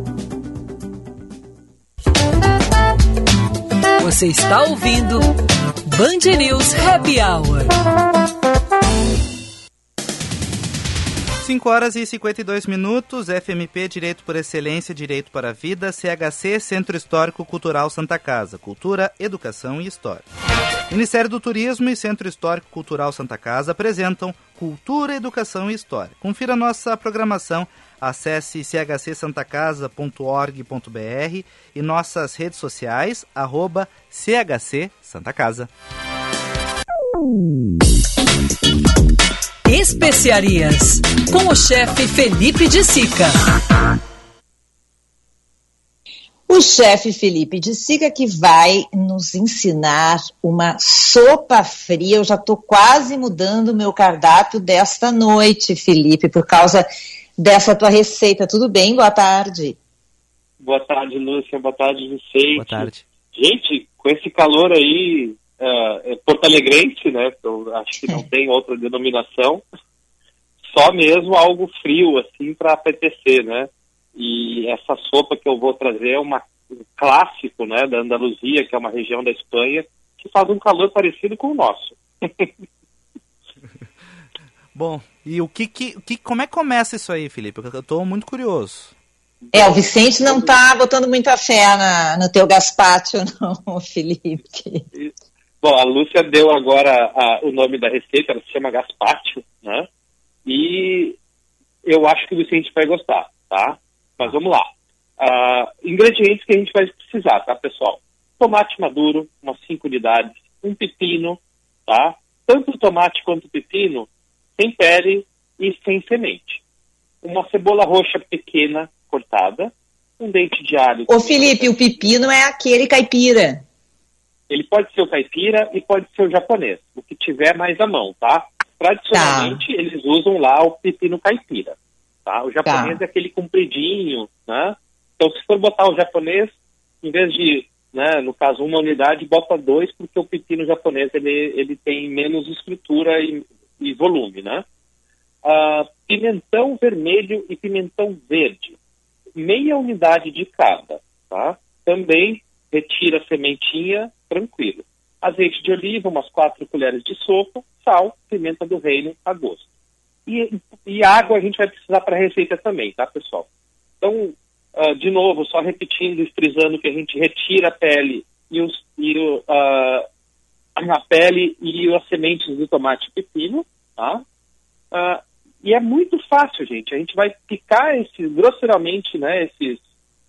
Você está ouvindo Band News Happy Hour. 5 horas e 52 minutos, FMP Direito por Excelência, Direito para a Vida, CHC Centro Histórico Cultural Santa Casa, Cultura, Educação e História. Ministério do Turismo e Centro Histórico Cultural Santa Casa apresentam Cultura, Educação e História. Confira nossa programação, acesse chcsantacasa.org.br e nossas redes sociais, arroba CHC Santa Casa. Especiarias, com o chefe Felipe de Sica. O chefe Felipe de Sica que vai nos ensinar uma sopa fria. Eu já estou quase mudando o meu cardápio desta noite, Felipe, por causa dessa tua receita. Tudo bem? Boa tarde. Boa tarde, Lúcia. Boa tarde, Vicente. Boa tarde. Gente, com esse calor aí, uh, é Porto Alegrense, né? Eu acho que não tem outra denominação. Só mesmo algo frio, assim, para apetecer, né? E essa sopa que eu vou trazer é uma, um clássico, né? Da Andaluzia, que é uma região da Espanha, que faz um calor parecido com o nosso. Bom, e o que, que, que como é que começa isso aí, Felipe? Eu estou muito curioso. É, o Vicente não está botando muita fé na, no teu gazpacho, não, Felipe. Bom, a Lúcia deu agora a, o nome da receita, ela se chama gazpacho, né? E eu acho que o Vicente vai gostar, tá? Mas vamos lá. Uh, ingredientes que a gente vai precisar, tá, pessoal? Tomate maduro, umas 5 unidades, um pepino, tá? Tanto o tomate quanto o pepino, sem pele e sem semente. Uma cebola roxa pequena, cortada, um dente de alho. Ô Felipe, o pepino é aquele caipira. Ele pode ser o caipira e pode ser o japonês, o que tiver mais à mão, tá? Tradicionalmente, tá. eles usam lá o pepino caipira, tá? O japonês tá. é aquele compridinho, né? Então, se for botar o japonês, em vez de, né, no caso, uma unidade, bota dois, porque o pepino japonês, ele, ele tem menos estrutura e, e volume, né? Uh, pimentão vermelho e pimentão verde, meia unidade de cada, tá? Também retira a sementinha, tranquilo. Azeite de oliva, umas quatro colheres de sopa, sal, pimenta do reino a gosto. E, e água a gente vai precisar para a receita também, tá, pessoal? Então, uh, de novo, só repetindo, frisando que a gente retira a pele e, os, e uh, a pele e as sementes do tomate pepino, tá? Uh, e é muito fácil, gente. A gente vai picar esses, grosseiramente, né, esses,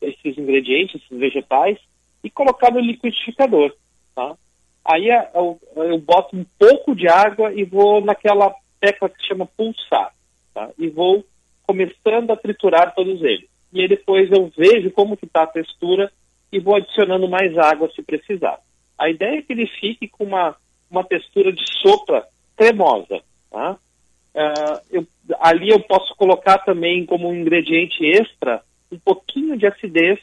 esses ingredientes, esses vegetais, e colocar no liquidificador, tá? Aí eu, eu boto um pouco de água e vou naquela tecla que chama pulsar, tá? E vou começando a triturar todos eles. E aí depois eu vejo como que está a textura e vou adicionando mais água se precisar. A ideia é que ele fique com uma, uma textura de sopa cremosa, tá? Uh, eu, ali eu posso colocar também como um ingrediente extra um pouquinho de acidez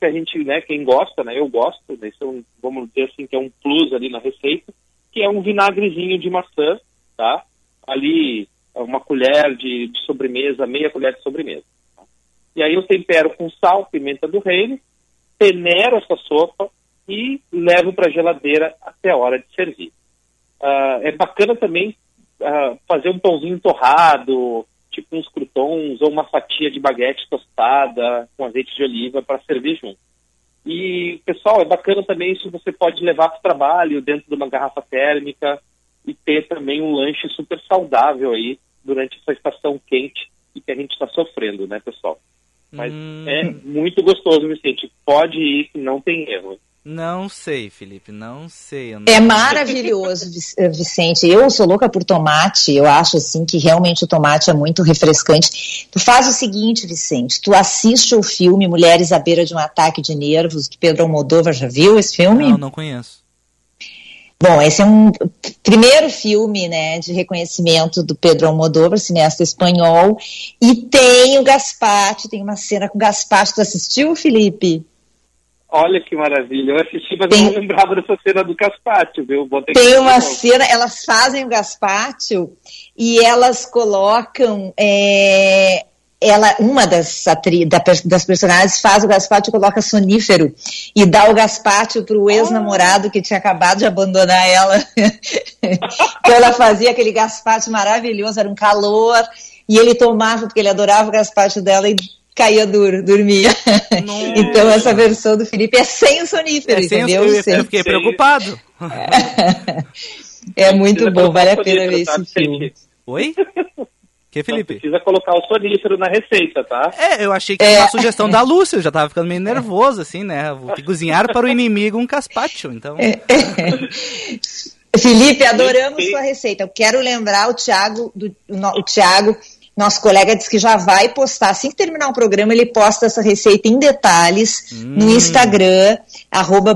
que a gente, né, quem gosta, né, eu gosto, né, é um, vamos dizer assim, que é um plus ali na receita, que é um vinagrezinho de maçã, tá? Ali, uma colher de, de sobremesa, meia colher de sobremesa. Tá? E aí eu tempero com sal, pimenta do reino, peneiro essa sopa e levo para a geladeira até a hora de servir. Uh, é bacana também uh, fazer um pãozinho torrado, tipo uns croutons ou uma fatia de baguete tostada com azeite de oliva para servir junto. E, pessoal, é bacana também se você pode levar para o trabalho dentro de uma garrafa térmica e ter também um lanche super saudável aí durante essa estação quente e que a gente está sofrendo, né, pessoal? Mas hum... é muito gostoso, Vicente. Pode ir, não tem erro. Não sei, Felipe, não sei. Não é maravilhoso, eh, Vicente. Eu sou louca por tomate. Eu acho assim que realmente o tomate é muito refrescante. Tu faz o seguinte, Vicente. Tu assiste o filme Mulheres à beira de um ataque de nervos do Pedro Almodóvar. Já viu esse filme? Não, não conheço. Bom, esse é um primeiro filme, né, de reconhecimento do Pedro Almodóvar, cineasta espanhol, e tem o Gasparte, tem uma cena com o Gasparte. Tu assistiu, Felipe? Olha que maravilha. Eu assisti, mas tem, não lembrava dessa cena do Gaspátio, viu? tem uma cena, elas fazem o Gaspátio e elas colocam. É, ela, uma das, atri, da, das personagens faz o Gaspátio e coloca sonífero e dá o Gaspátio para o ex-namorado que tinha acabado de abandonar ela. então ela fazia aquele Gaspátio maravilhoso, era um calor, e ele tomava, porque ele adorava o Gaspátio dela, e caía duro, dormia. então essa versão do Felipe é sem o sonífero, é entendeu? Eu, eu fiquei preocupado. É, é muito bom, vale a pena ver esse filme. Oi? Que, Felipe? Não precisa colocar o sonífero na receita, tá? É, eu achei que era uma sugestão da Lúcia, eu já tava ficando meio nervoso, assim, né? Vou cozinhar para o inimigo um caspacho, então... É. Felipe, adoramos sua receita. Eu quero lembrar o Thiago, do, o Thiago nosso colega disse que já vai postar, assim que terminar o programa, ele posta essa receita em detalhes hum. no Instagram, arroba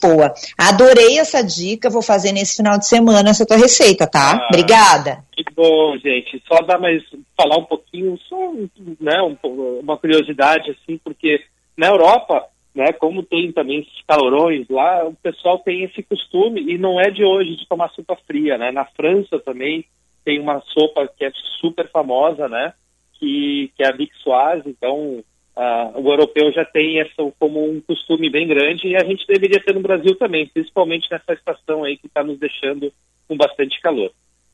Poa. Adorei essa dica, vou fazer nesse final de semana essa tua receita, tá? Ah, Obrigada. Que bom, gente. Só dar mais, falar um pouquinho, só né, um, uma curiosidade, assim, porque na Europa, né, como tem também esses calorões lá, o pessoal tem esse costume, e não é de hoje, de tomar sopa fria, né? Na França também, tem uma sopa que é super famosa, né? Que, que é a Bixoise, então o europeu já tem essa como um costume bem grande e a gente deveria ter no Brasil também, principalmente nessa estação aí que está nos deixando com bastante calor.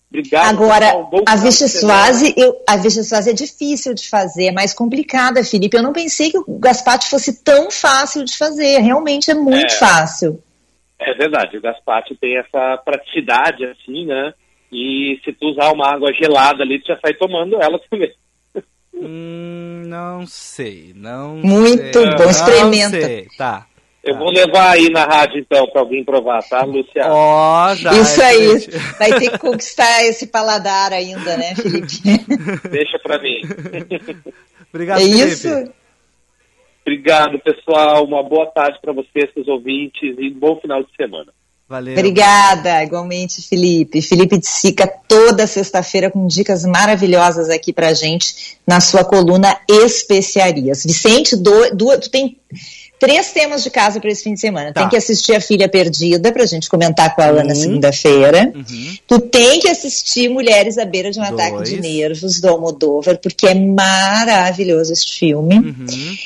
Obrigado. Agora, a vichyssoise, eu, a vichyssoise é difícil de fazer, é mais complicada, Felipe. Eu não pensei que o gaspacho fosse tão fácil de fazer. Realmente é muito é, fácil. É verdade. O gaspacho tem essa praticidade, assim, né? E se tu usar uma água gelada ali, tu já sai tomando ela também. Hum, não sei, não Muito sei. bom, experimenta. Sei. Tá. Eu vou levar aí na rádio então para alguém provar, tá, Luciano? Ó, oh, já. Isso é aí. Gente. Vai ter que conquistar esse paladar ainda, né, Felipe? Deixa para mim. Obrigado, é Felipe. isso? Obrigado, pessoal. Uma boa tarde para vocês, seus ouvintes, e um bom final de semana. Valeu. Obrigada, igualmente, Felipe. Felipe de Sica, toda sexta-feira com dicas maravilhosas aqui pra gente na sua coluna Especiarias. Vicente, do, do, tu tem três temas de casa para esse fim de semana. Tá. Tem que assistir A Filha Perdida, pra gente comentar com a Ana uhum. segunda-feira. Uhum. Tu tem que assistir Mulheres à Beira de um Dois. Ataque de Nervos, do Almodóvar, porque é maravilhoso este filme. Uhum.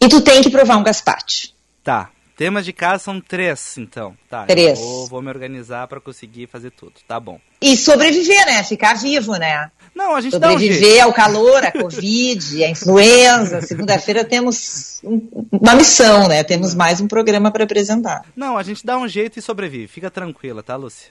E tu tem que provar um gazpacho. Tá. Temas de casa são três, então. Tá, três. Vou, vou, me organizar para conseguir fazer tudo. Tá bom. E sobreviver, né? Ficar vivo, né? Não, a gente Sobreviver ao calor, à Covid, à influenza. Segunda-feira temos uma missão, né? Temos mais um programa para apresentar. Não, a gente dá um jeito e sobrevive. Fica tranquila, tá, Lúcia?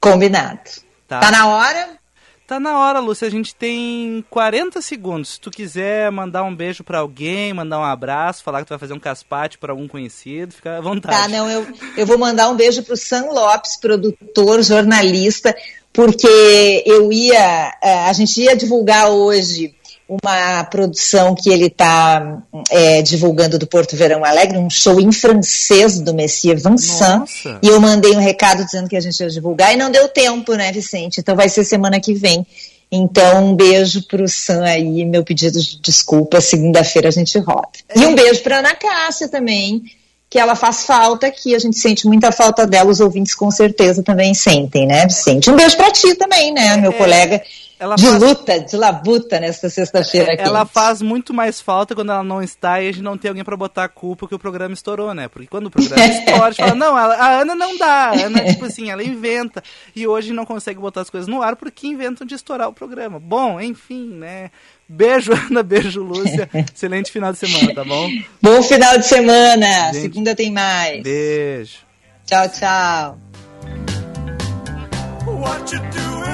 Combinado. Tá, tá na hora? Tá na hora, Lúcia. A gente tem 40 segundos. Se tu quiser mandar um beijo para alguém, mandar um abraço, falar que tu vai fazer um caspate para algum conhecido, fica à vontade. Tá, não, eu, eu vou mandar um beijo pro Sam Lopes, produtor, jornalista, porque eu ia, eh, a gente ia divulgar hoje uma produção que ele está é, divulgando do Porto Verão Alegre, um show em francês do Messias Vincent. Nossa. E eu mandei um recado dizendo que a gente ia divulgar e não deu tempo, né, Vicente? Então vai ser semana que vem. Então, um beijo pro Sam aí, meu pedido de desculpa, segunda-feira a gente roda. E um beijo pra Ana Cássia também, que ela faz falta aqui, a gente sente muita falta dela, os ouvintes com certeza também sentem, né, Vicente? Um beijo pra ti também, né, meu é, colega ela de faz... luta, de labuta nessa sexta-feira aqui. Ela faz muito mais falta quando ela não está e a gente não tem alguém para botar a culpa que o programa estourou, né? Porque quando o programa estoura, a gente fala, não, a, a Ana não dá, a Ana, tipo assim, ela inventa. E hoje não consegue botar as coisas no ar porque inventam de estourar o programa. Bom, enfim, né? Beijo, Ana, beijo, Lúcia. Excelente final de semana, tá bom? Bom final de semana. Gente, Segunda tem mais. Beijo. Tchau, tchau. when